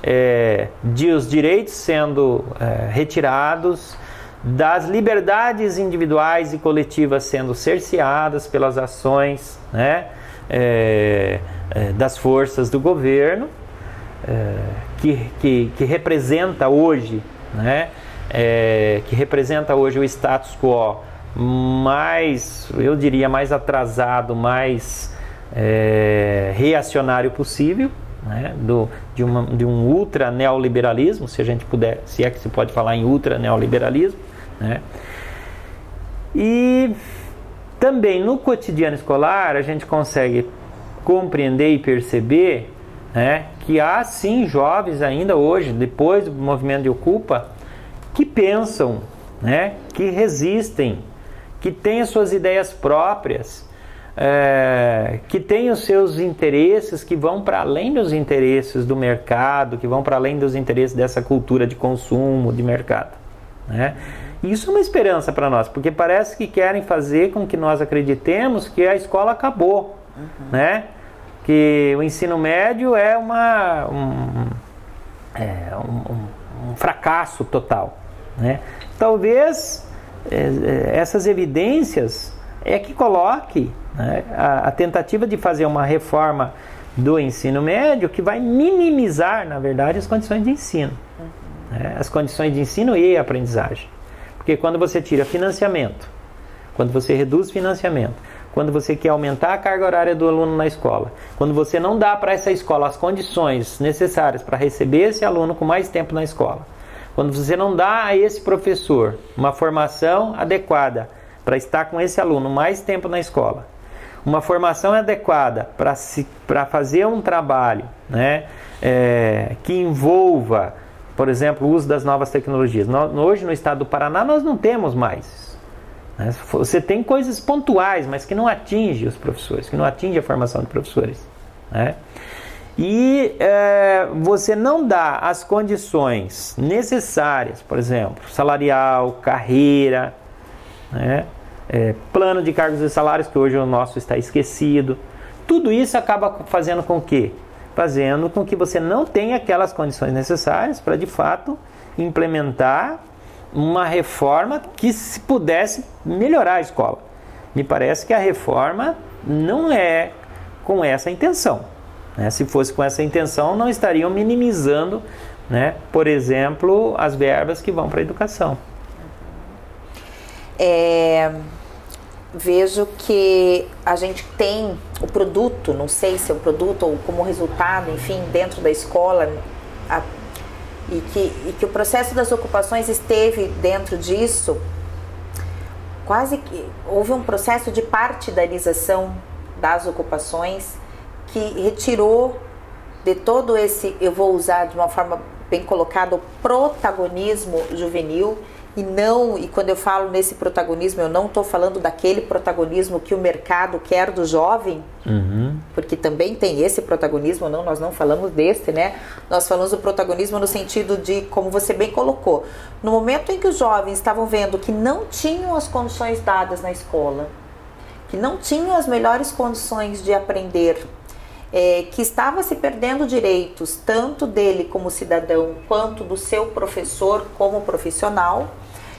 é, de os direitos sendo é, retirados, das liberdades individuais e coletivas sendo cerceadas pelas ações né? É, é das forças do governo. É, que, que, que representa hoje, né? É, que representa hoje o status quo mais, eu diria, mais atrasado, mais é, reacionário possível, né? Do, de, uma, de um ultra neoliberalismo, se a gente puder, se é que se pode falar em ultra neoliberalismo, né? E também no cotidiano escolar a gente consegue compreender e perceber né, que há sim jovens ainda hoje, depois do movimento de Ocupa, que pensam, né, que resistem, que têm as suas ideias próprias, é, que têm os seus interesses que vão para além dos interesses do mercado, que vão para além dos interesses dessa cultura de consumo, de mercado. Né? Isso é uma esperança para nós, porque parece que querem fazer com que nós acreditemos que a escola acabou, uhum. né? que o ensino médio é, uma, um, é um, um fracasso total. Né? Talvez é, é, essas evidências é que coloque né, a, a, tentativa de fazer uma reforma do ensino médio que vai minimizar, na verdade, as condições de ensino. Né? As condições de ensino e aprendizagem. Porque quando você tira financiamento, quando você reduz financiamento, quando você quer aumentar a carga horária do aluno na escola, quando você não dá para essa escola as condições necessárias para receber esse aluno com mais tempo na escola, quando você não dá a esse professor uma formação adequada para estar com esse aluno mais tempo na escola, uma formação adequada para fazer um trabalho né, é, que envolva, por exemplo, o uso das novas tecnologias. hoje no estado do Paraná nós não temos mais né? Você tem coisas pontuais, mas que não atinge os professores, que não atinge a formação de professores. Né? E é, você não dá as condições necessárias, por exemplo, salarial, carreira, né? é, plano de cargos e salários, que hoje o nosso está esquecido. Tudo isso acaba fazendo com que? Fazendo com que você não tenha aquelas condições necessárias para de fato implementar uma reforma que se pudesse melhorar a escola. Me parece que a reforma não é com essa intenção. Né? Se fosse com essa intenção, não estariam minimizando, né, por exemplo, as verbas que vão para a educação. É, vejo que a gente tem o produto, não sei se é o produto ou como resultado, enfim, dentro da escola, a e que, e que o processo das ocupações esteve dentro disso, quase que houve um processo de partidarização das ocupações que retirou de todo esse, eu vou usar de uma forma bem colocada, o protagonismo juvenil e não, e quando eu falo nesse protagonismo, eu não estou falando daquele protagonismo que o mercado quer do jovem, uhum. porque também tem esse protagonismo, não, nós não falamos desse, né? Nós falamos do protagonismo no sentido de, como você bem colocou, no momento em que os jovens estavam vendo que não tinham as condições dadas na escola, que não tinham as melhores condições de aprender, é, que estava se perdendo direitos tanto dele como cidadão quanto do seu professor como profissional.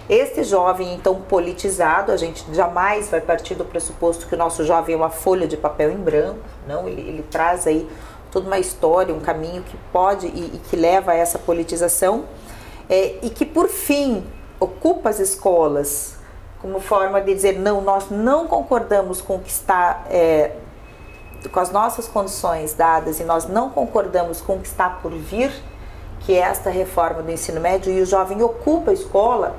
Este jovem, então, politizado, a gente jamais vai partir do pressuposto que o nosso jovem é uma folha de papel em branco, não, ele, ele traz aí toda uma história, um caminho que pode e, e que leva a essa politização, é, e que, por fim, ocupa as escolas como forma de dizer: não, nós não concordamos com o que está é, com as nossas condições dadas e nós não concordamos com o que está por vir, que é esta reforma do ensino médio, e o jovem ocupa a escola,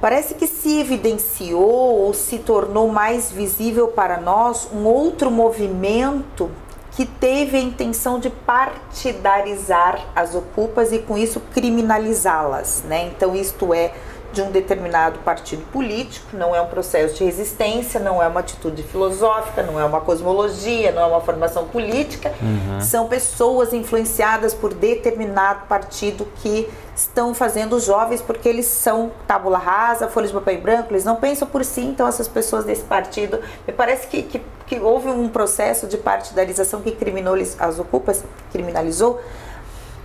parece que se evidenciou ou se tornou mais visível para nós um outro movimento que teve a intenção de partidarizar as ocupas e com isso criminalizá-las, né? Então isto é de um determinado partido político, não é um processo de resistência, não é uma atitude filosófica, não é uma cosmologia, não é uma formação política. Uhum. São pessoas influenciadas por determinado partido que estão fazendo os jovens porque eles são tábula rasa, folha de papel em branco, eles não pensam por si, então essas pessoas desse partido. Me parece que, que, que houve um processo de partidarização que criminou as ocupas, criminalizou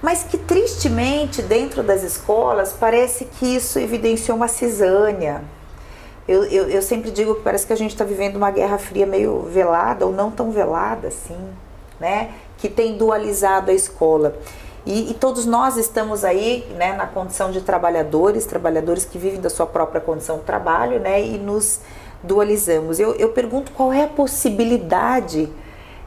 mas que tristemente dentro das escolas parece que isso evidenciou uma cisânia. Eu, eu, eu sempre digo que parece que a gente está vivendo uma guerra fria meio velada ou não tão velada assim, né? Que tem dualizado a escola. E, e, todos nós estamos aí né, na condição de trabalhadores, trabalhadores que vivem da sua própria condição de trabalho, né? E nos dualizamos. Eu, eu pergunto qual é a possibilidade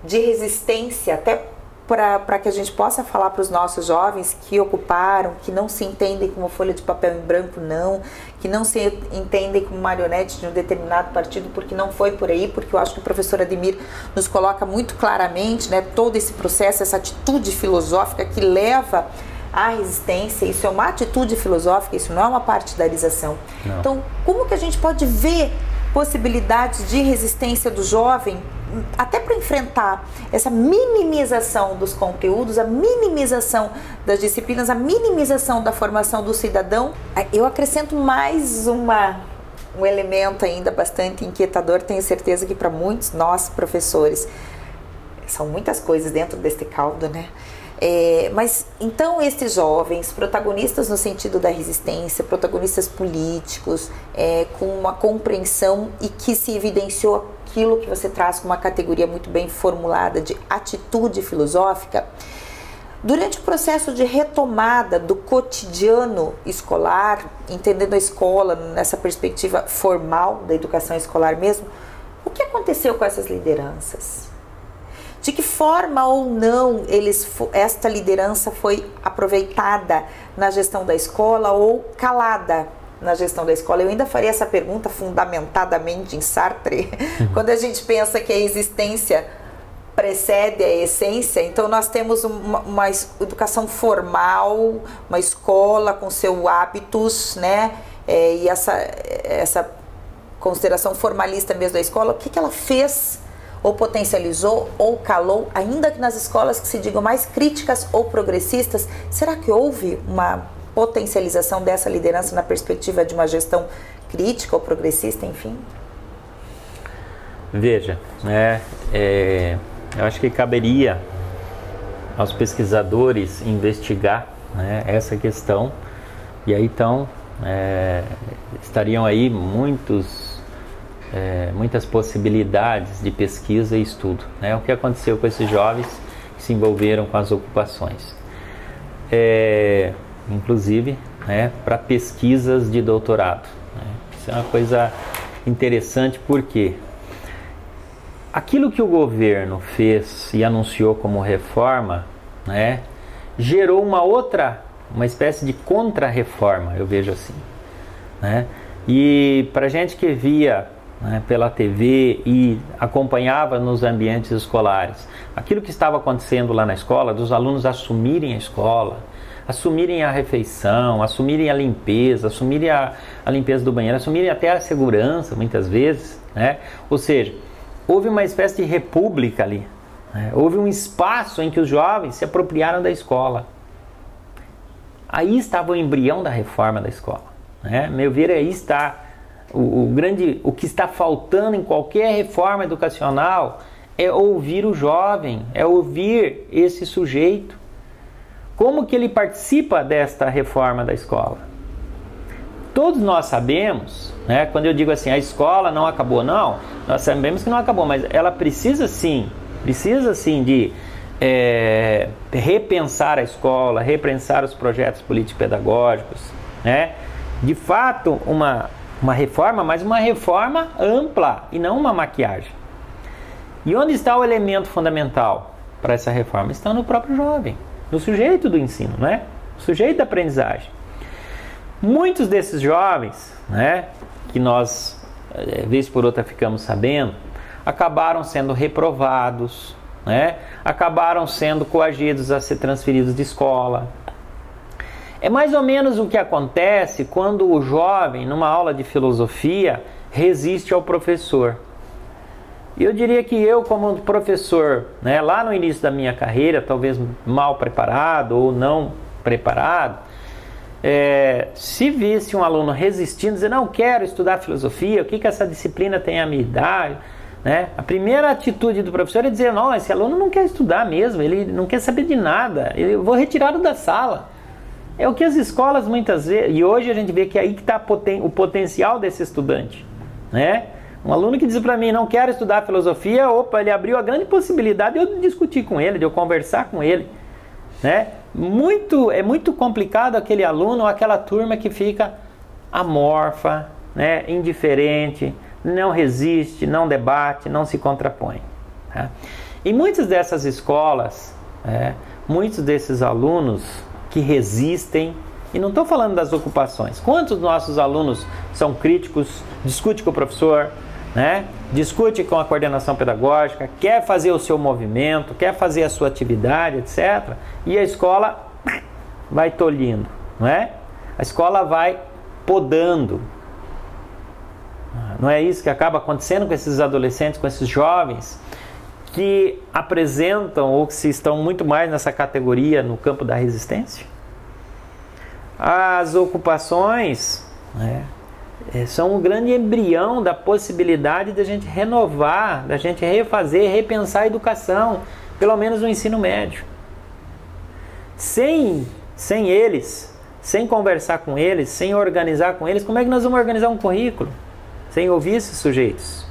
de resistência, até para que a gente possa falar para os nossos jovens que ocuparam, que não se entendem como folha de papel em branco, não, que não se entendem como marionete de um determinado partido, porque não foi por aí, porque eu acho que o professor Ademir nos coloca muito claramente né, todo esse processo, essa atitude filosófica que leva à resistência, isso é uma atitude filosófica, isso não é uma partidarização. Não. Então, como que a gente pode ver possibilidades de resistência do jovem até para enfrentar essa minimização dos conteúdos, a minimização das disciplinas, a minimização da formação do cidadão, eu acrescento mais uma um elemento ainda bastante inquietador, tenho certeza que para muitos nós professores são muitas coisas dentro deste caldo, né? É, mas então estes jovens, protagonistas no sentido da resistência, protagonistas políticos, é, com uma compreensão e que se evidenciou aquilo que você traz com uma categoria muito bem formulada de atitude filosófica, durante o processo de retomada do cotidiano escolar, entendendo a escola nessa perspectiva formal da educação escolar mesmo, o que aconteceu com essas lideranças? De que forma ou não eles esta liderança foi aproveitada na gestão da escola ou calada na gestão da escola? Eu ainda faria essa pergunta fundamentadamente em Sartre, quando a gente pensa que a existência precede a essência, então nós temos uma, uma educação formal, uma escola com seus hábitos, né? É, e essa, essa consideração formalista mesmo da escola, o que, que ela fez ou potencializou ou calou, ainda que nas escolas que se digam mais críticas ou progressistas, será que houve uma potencialização dessa liderança na perspectiva de uma gestão crítica ou progressista, enfim? Veja, é, é, eu acho que caberia aos pesquisadores investigar né, essa questão e aí então é, estariam aí muitos é, muitas possibilidades de pesquisa e estudo. Né? O que aconteceu com esses jovens que se envolveram com as ocupações. É, inclusive né, para pesquisas de doutorado. Né? Isso é uma coisa interessante porque aquilo que o governo fez e anunciou como reforma né, gerou uma outra, uma espécie de contra-reforma, eu vejo assim. Né? E para gente que via né, pela TV e acompanhava nos ambientes escolares aquilo que estava acontecendo lá na escola, dos alunos assumirem a escola, assumirem a refeição, assumirem a limpeza, assumirem a, a limpeza do banheiro, assumirem até a segurança, muitas vezes, né? Ou seja, houve uma espécie de república ali, né? houve um espaço em que os jovens se apropriaram da escola. Aí estava o embrião da reforma da escola, né? Meu ver, aí está o, o, grande, o que está faltando em qualquer reforma educacional é ouvir o jovem, é ouvir esse sujeito. Como que ele participa desta reforma da escola? Todos nós sabemos, né, quando eu digo assim, a escola não acabou, não, nós sabemos que não acabou, mas ela precisa sim, precisa sim de é, repensar a escola, repensar os projetos político-pedagógicos, né? De fato, uma, uma reforma, mas uma reforma ampla e não uma maquiagem. E onde está o elemento fundamental para essa reforma? Está no próprio jovem, no sujeito do ensino, né? O sujeito da aprendizagem. Muitos desses jovens, né, que nós, é, vez por outra, ficamos sabendo, acabaram sendo reprovados, né? acabaram sendo coagidos a ser transferidos de escola. É mais ou menos o que acontece quando o jovem, numa aula de filosofia, resiste ao professor. E eu diria que eu, como professor, né, lá no início da minha carreira, talvez mal preparado ou não preparado, é, se visse um aluno resistindo, dizer, não quero estudar filosofia, o que, que essa disciplina tem a me dar? Né? A primeira atitude do professor é dizer: não, esse aluno não quer estudar mesmo, ele não quer saber de nada, eu vou retirá-lo da sala. É o que as escolas muitas vezes, e hoje a gente vê que é aí que está o potencial desse estudante. Né? Um aluno que diz para mim, não quero estudar filosofia, opa, ele abriu a grande possibilidade de eu discutir com ele, de eu conversar com ele. Né? Muito, é muito complicado aquele aluno ou aquela turma que fica amorfa, né? indiferente, não resiste, não debate, não se contrapõe. Tá? Em muitas dessas escolas, é, muitos desses alunos que resistem, e não estou falando das ocupações, quantos nossos alunos são críticos, discute com o professor, né? discute com a coordenação pedagógica, quer fazer o seu movimento, quer fazer a sua atividade, etc. E a escola vai tolhindo, não é? A escola vai podando, não é isso que acaba acontecendo com esses adolescentes, com esses jovens que apresentam ou que se estão muito mais nessa categoria no campo da resistência? As ocupações né, são um grande embrião da possibilidade da gente renovar, da gente refazer, repensar a educação, pelo menos no ensino médio. Sem, sem eles, sem conversar com eles, sem organizar com eles, como é que nós vamos organizar um currículo? sem ouvir esses sujeitos.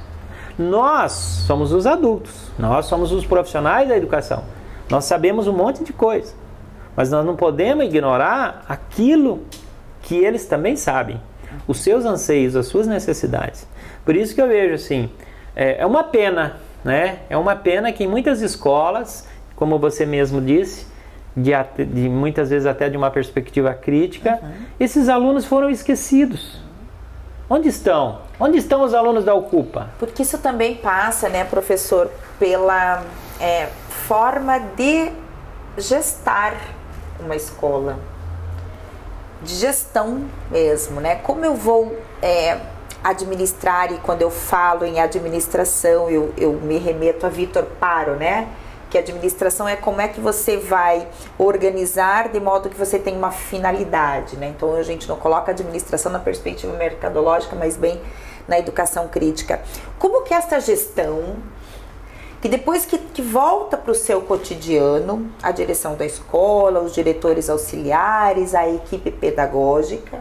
Nós somos os adultos, nós somos os profissionais da educação. Nós sabemos um monte de coisa, mas nós não podemos ignorar aquilo que eles também sabem, os seus anseios, as suas necessidades. Por isso que eu vejo assim, é, é uma pena, né? É uma pena que em muitas escolas, como você mesmo disse, de, de muitas vezes até de uma perspectiva crítica, uhum. esses alunos foram esquecidos. Onde estão? Onde estão os alunos da Ocupa? Porque isso também passa, né, professor, pela é, forma de gestar uma escola, de gestão mesmo, né? Como eu vou é, administrar e quando eu falo em administração, eu, eu me remeto a Vitor Paro, né? que administração é como é que você vai organizar de modo que você tenha uma finalidade, né? Então a gente não coloca administração na perspectiva mercadológica, mas bem na educação crítica. Como que essa gestão, que depois que, que volta para o seu cotidiano, a direção da escola, os diretores auxiliares, a equipe pedagógica,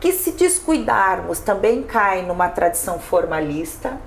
que se descuidarmos também cai numa tradição formalista,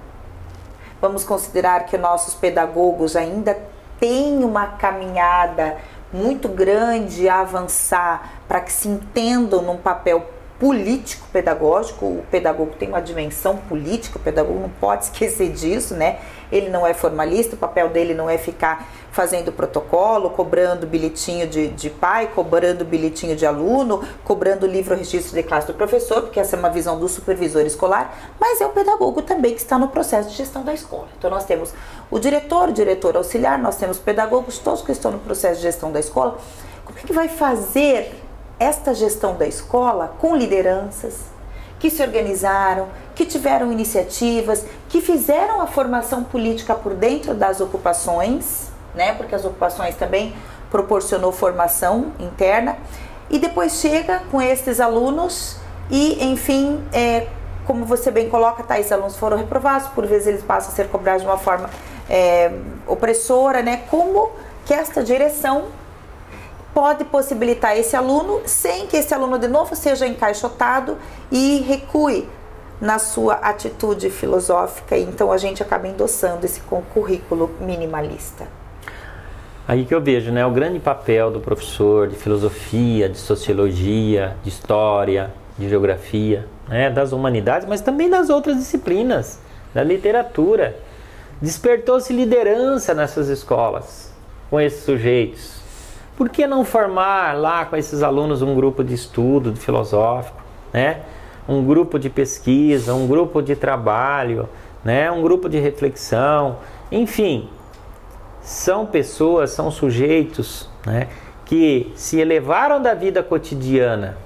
Vamos considerar que nossos pedagogos ainda têm uma caminhada muito grande a avançar para que se entendam num papel político pedagógico. O pedagogo tem uma dimensão política, o pedagogo não pode esquecer disso, né? Ele não é formalista, o papel dele não é ficar fazendo protocolo, cobrando bilhetinho de, de pai, cobrando bilhetinho de aluno, cobrando livro registro de classe do professor, porque essa é uma visão do supervisor escolar, mas é o pedagogo também que está no processo de gestão da escola. Então nós temos o diretor, o diretor auxiliar, nós temos pedagogos, todos que estão no processo de gestão da escola. Como é que vai fazer esta gestão da escola com lideranças que se organizaram, que tiveram iniciativas, que fizeram a formação política por dentro das ocupações né? Porque as ocupações também proporcionou formação interna e depois chega com esses alunos e, enfim, é, como você bem coloca, tais alunos foram reprovados, por vezes eles passam a ser cobrados de uma forma é, opressora, né? Como que esta direção pode possibilitar esse aluno sem que esse aluno de novo seja encaixotado e recue na sua atitude filosófica, então a gente acaba endossando esse currículo minimalista. Aí que eu vejo, né, o grande papel do professor de filosofia, de sociologia, de história, de geografia, né, das humanidades, mas também das outras disciplinas, da literatura. Despertou-se liderança nessas escolas com esses sujeitos. Por que não formar lá com esses alunos um grupo de estudo de filosófico, né? um grupo de pesquisa, um grupo de trabalho, né? um grupo de reflexão, enfim, são pessoas, são sujeitos né? que se elevaram da vida cotidiana.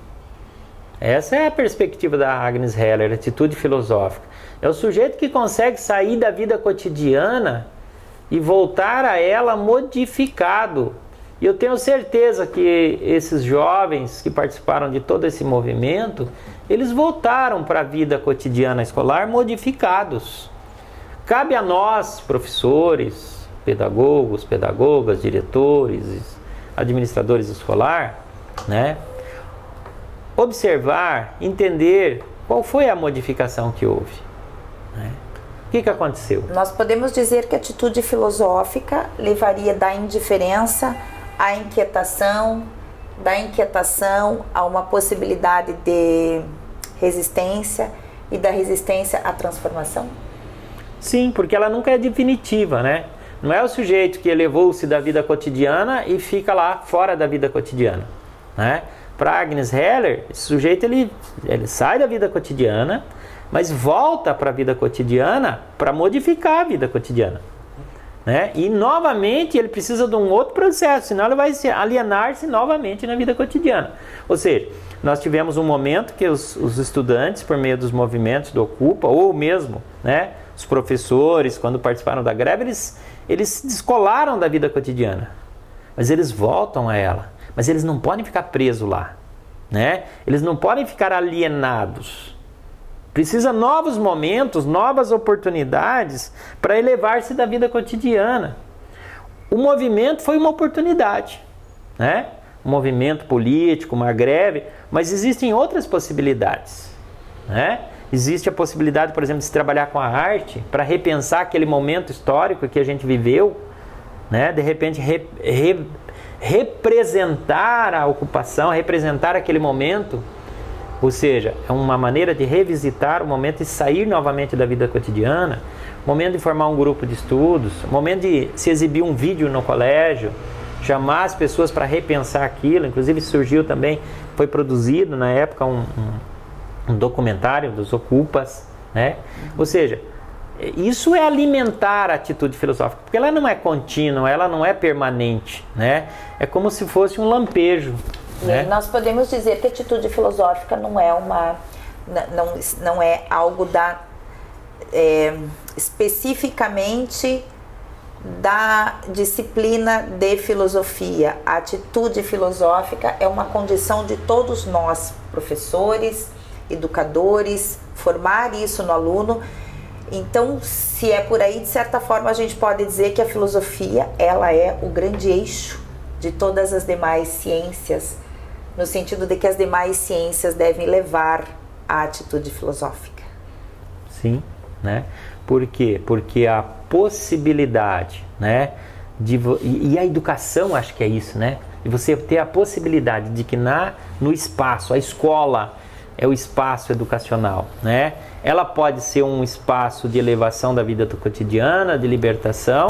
Essa é a perspectiva da Agnes Heller, atitude filosófica. É o sujeito que consegue sair da vida cotidiana e voltar a ela modificado. E eu tenho certeza que esses jovens que participaram de todo esse movimento, eles voltaram para a vida cotidiana escolar modificados. Cabe a nós, professores, pedagogos, pedagogas, diretores, administradores escolar, né? Observar, entender qual foi a modificação que houve. Né? O que, que aconteceu? Nós podemos dizer que a atitude filosófica levaria da indiferença à inquietação, da inquietação a uma possibilidade de resistência e da resistência à transformação? Sim, porque ela nunca é definitiva, né? Não é o sujeito que elevou-se da vida cotidiana e fica lá fora da vida cotidiana, né? Para Agnes Heller, esse sujeito ele, ele sai da vida cotidiana, mas volta para a vida cotidiana para modificar a vida cotidiana. Né? E novamente ele precisa de um outro processo, senão ele vai alienar-se novamente na vida cotidiana. Ou seja, nós tivemos um momento que os, os, estudantes, por meio dos movimentos do Ocupa, ou mesmo né, os professores, quando participaram da greve, eles, eles se descolaram da vida cotidiana. Mas eles voltam a ela. Mas eles não podem ficar presos lá. Né? Eles não podem ficar alienados. Precisa novos momentos, novas oportunidades para elevar-se da vida cotidiana. O movimento foi uma oportunidade, né? Um movimento político, uma greve, mas existem outras possibilidades, né? Existe a possibilidade, por exemplo, de se trabalhar com a arte para repensar aquele momento histórico que a gente viveu, né? De repente re, re, representar a ocupação, representar aquele momento ou seja, é uma maneira de revisitar o momento de sair novamente da vida cotidiana, momento de formar um grupo de estudos, momento de se exibir um vídeo no colégio, chamar as pessoas para repensar aquilo. Inclusive surgiu também, foi produzido na época um, um, um documentário dos Ocupas, né? Ou seja, isso é alimentar a atitude filosófica, porque ela não é contínua, ela não é permanente, né? É como se fosse um lampejo. Né? Nós podemos dizer que a atitude filosófica não é uma não, não é algo da é, especificamente da disciplina de filosofia. A atitude filosófica é uma condição de todos nós, professores, educadores, formar isso no aluno. Então, se é por aí, de certa forma, a gente pode dizer que a filosofia ela é o grande eixo de todas as demais ciências no sentido de que as demais ciências devem levar a atitude filosófica. Sim, né? Por quê? Porque a possibilidade, né? De, e, e a educação, acho que é isso, né? De você ter a possibilidade de que na, no espaço, a escola é o espaço educacional, né? Ela pode ser um espaço de elevação da vida cotidiana, de libertação,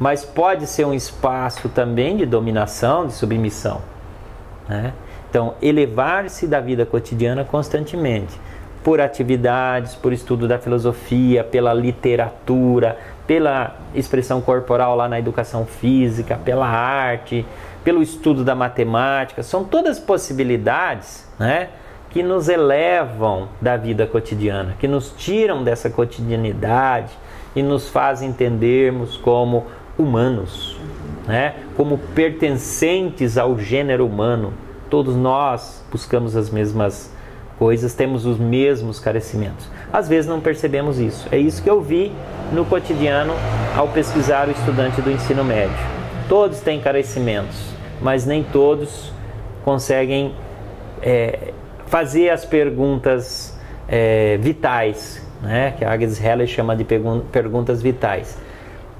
mas pode ser um espaço também de dominação, de submissão, né? Então, elevar-se da vida cotidiana constantemente, por atividades, por estudo da filosofia, pela literatura, pela expressão corporal lá na educação física, pela arte, pelo estudo da matemática, são todas possibilidades, né? que nos elevam da vida cotidiana, que nos tiram dessa cotidianidade e nos fazem entendermos como humanos, né? como pertencentes ao gênero humano, Todos nós buscamos as mesmas coisas, temos os mesmos carecimentos. Às vezes não percebemos isso. É isso que eu vi no cotidiano ao pesquisar o estudante do ensino médio. Todos têm carecimentos, mas nem todos conseguem é, fazer as perguntas é, vitais, né? que a Agnes Heller chama de perguntas vitais.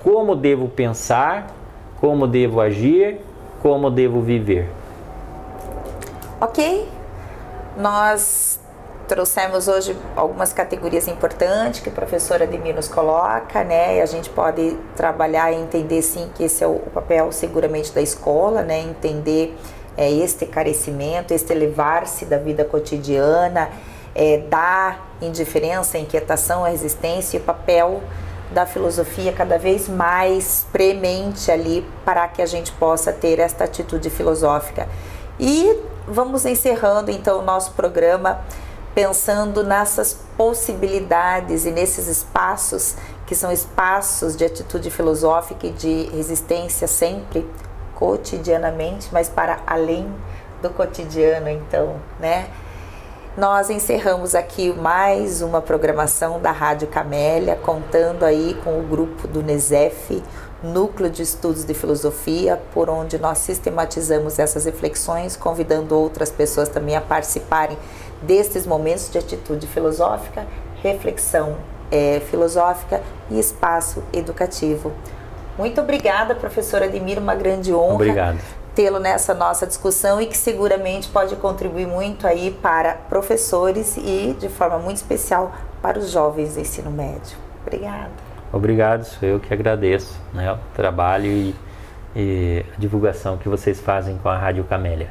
Como devo pensar? Como devo agir? Como devo viver? Ok, nós trouxemos hoje algumas categorias importantes que a professora Ademir nos coloca, né? E a gente pode trabalhar e entender sim que esse é o papel seguramente da escola, né? Entender é, este carecimento, este elevar-se da vida cotidiana, é, da indiferença, inquietação, a resistência e o papel da filosofia cada vez mais premente ali para que a gente possa ter esta atitude filosófica. E vamos encerrando então o nosso programa pensando nessas possibilidades e nesses espaços que são espaços de atitude filosófica e de resistência sempre cotidianamente, mas para além do cotidiano, então, né? Nós encerramos aqui mais uma programação da Rádio Camélia, contando aí com o grupo do NESEF, Núcleo de Estudos de Filosofia, por onde nós sistematizamos essas reflexões, convidando outras pessoas também a participarem destes momentos de atitude filosófica, reflexão é, filosófica e espaço educativo. Muito obrigada, professora Admir, uma grande honra tê-lo nessa nossa discussão e que seguramente pode contribuir muito aí para professores e de forma muito especial para os jovens do ensino médio. Obrigada. Obrigado, sou eu que agradeço né, o trabalho e, e a divulgação que vocês fazem com a Rádio Camélia.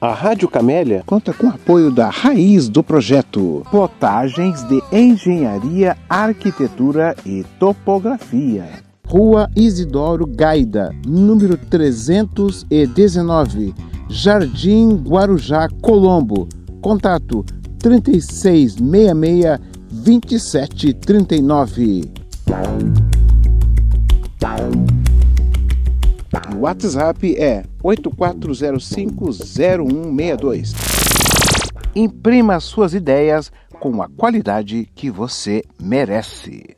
A Rádio Camélia conta com o apoio da raiz do projeto Potagens de Engenharia, Arquitetura e Topografia. Rua Isidoro Gaida, número 319, Jardim Guarujá, Colombo. Contato 3666 2739. O WhatsApp é 84050162. Imprima suas ideias com a qualidade que você merece.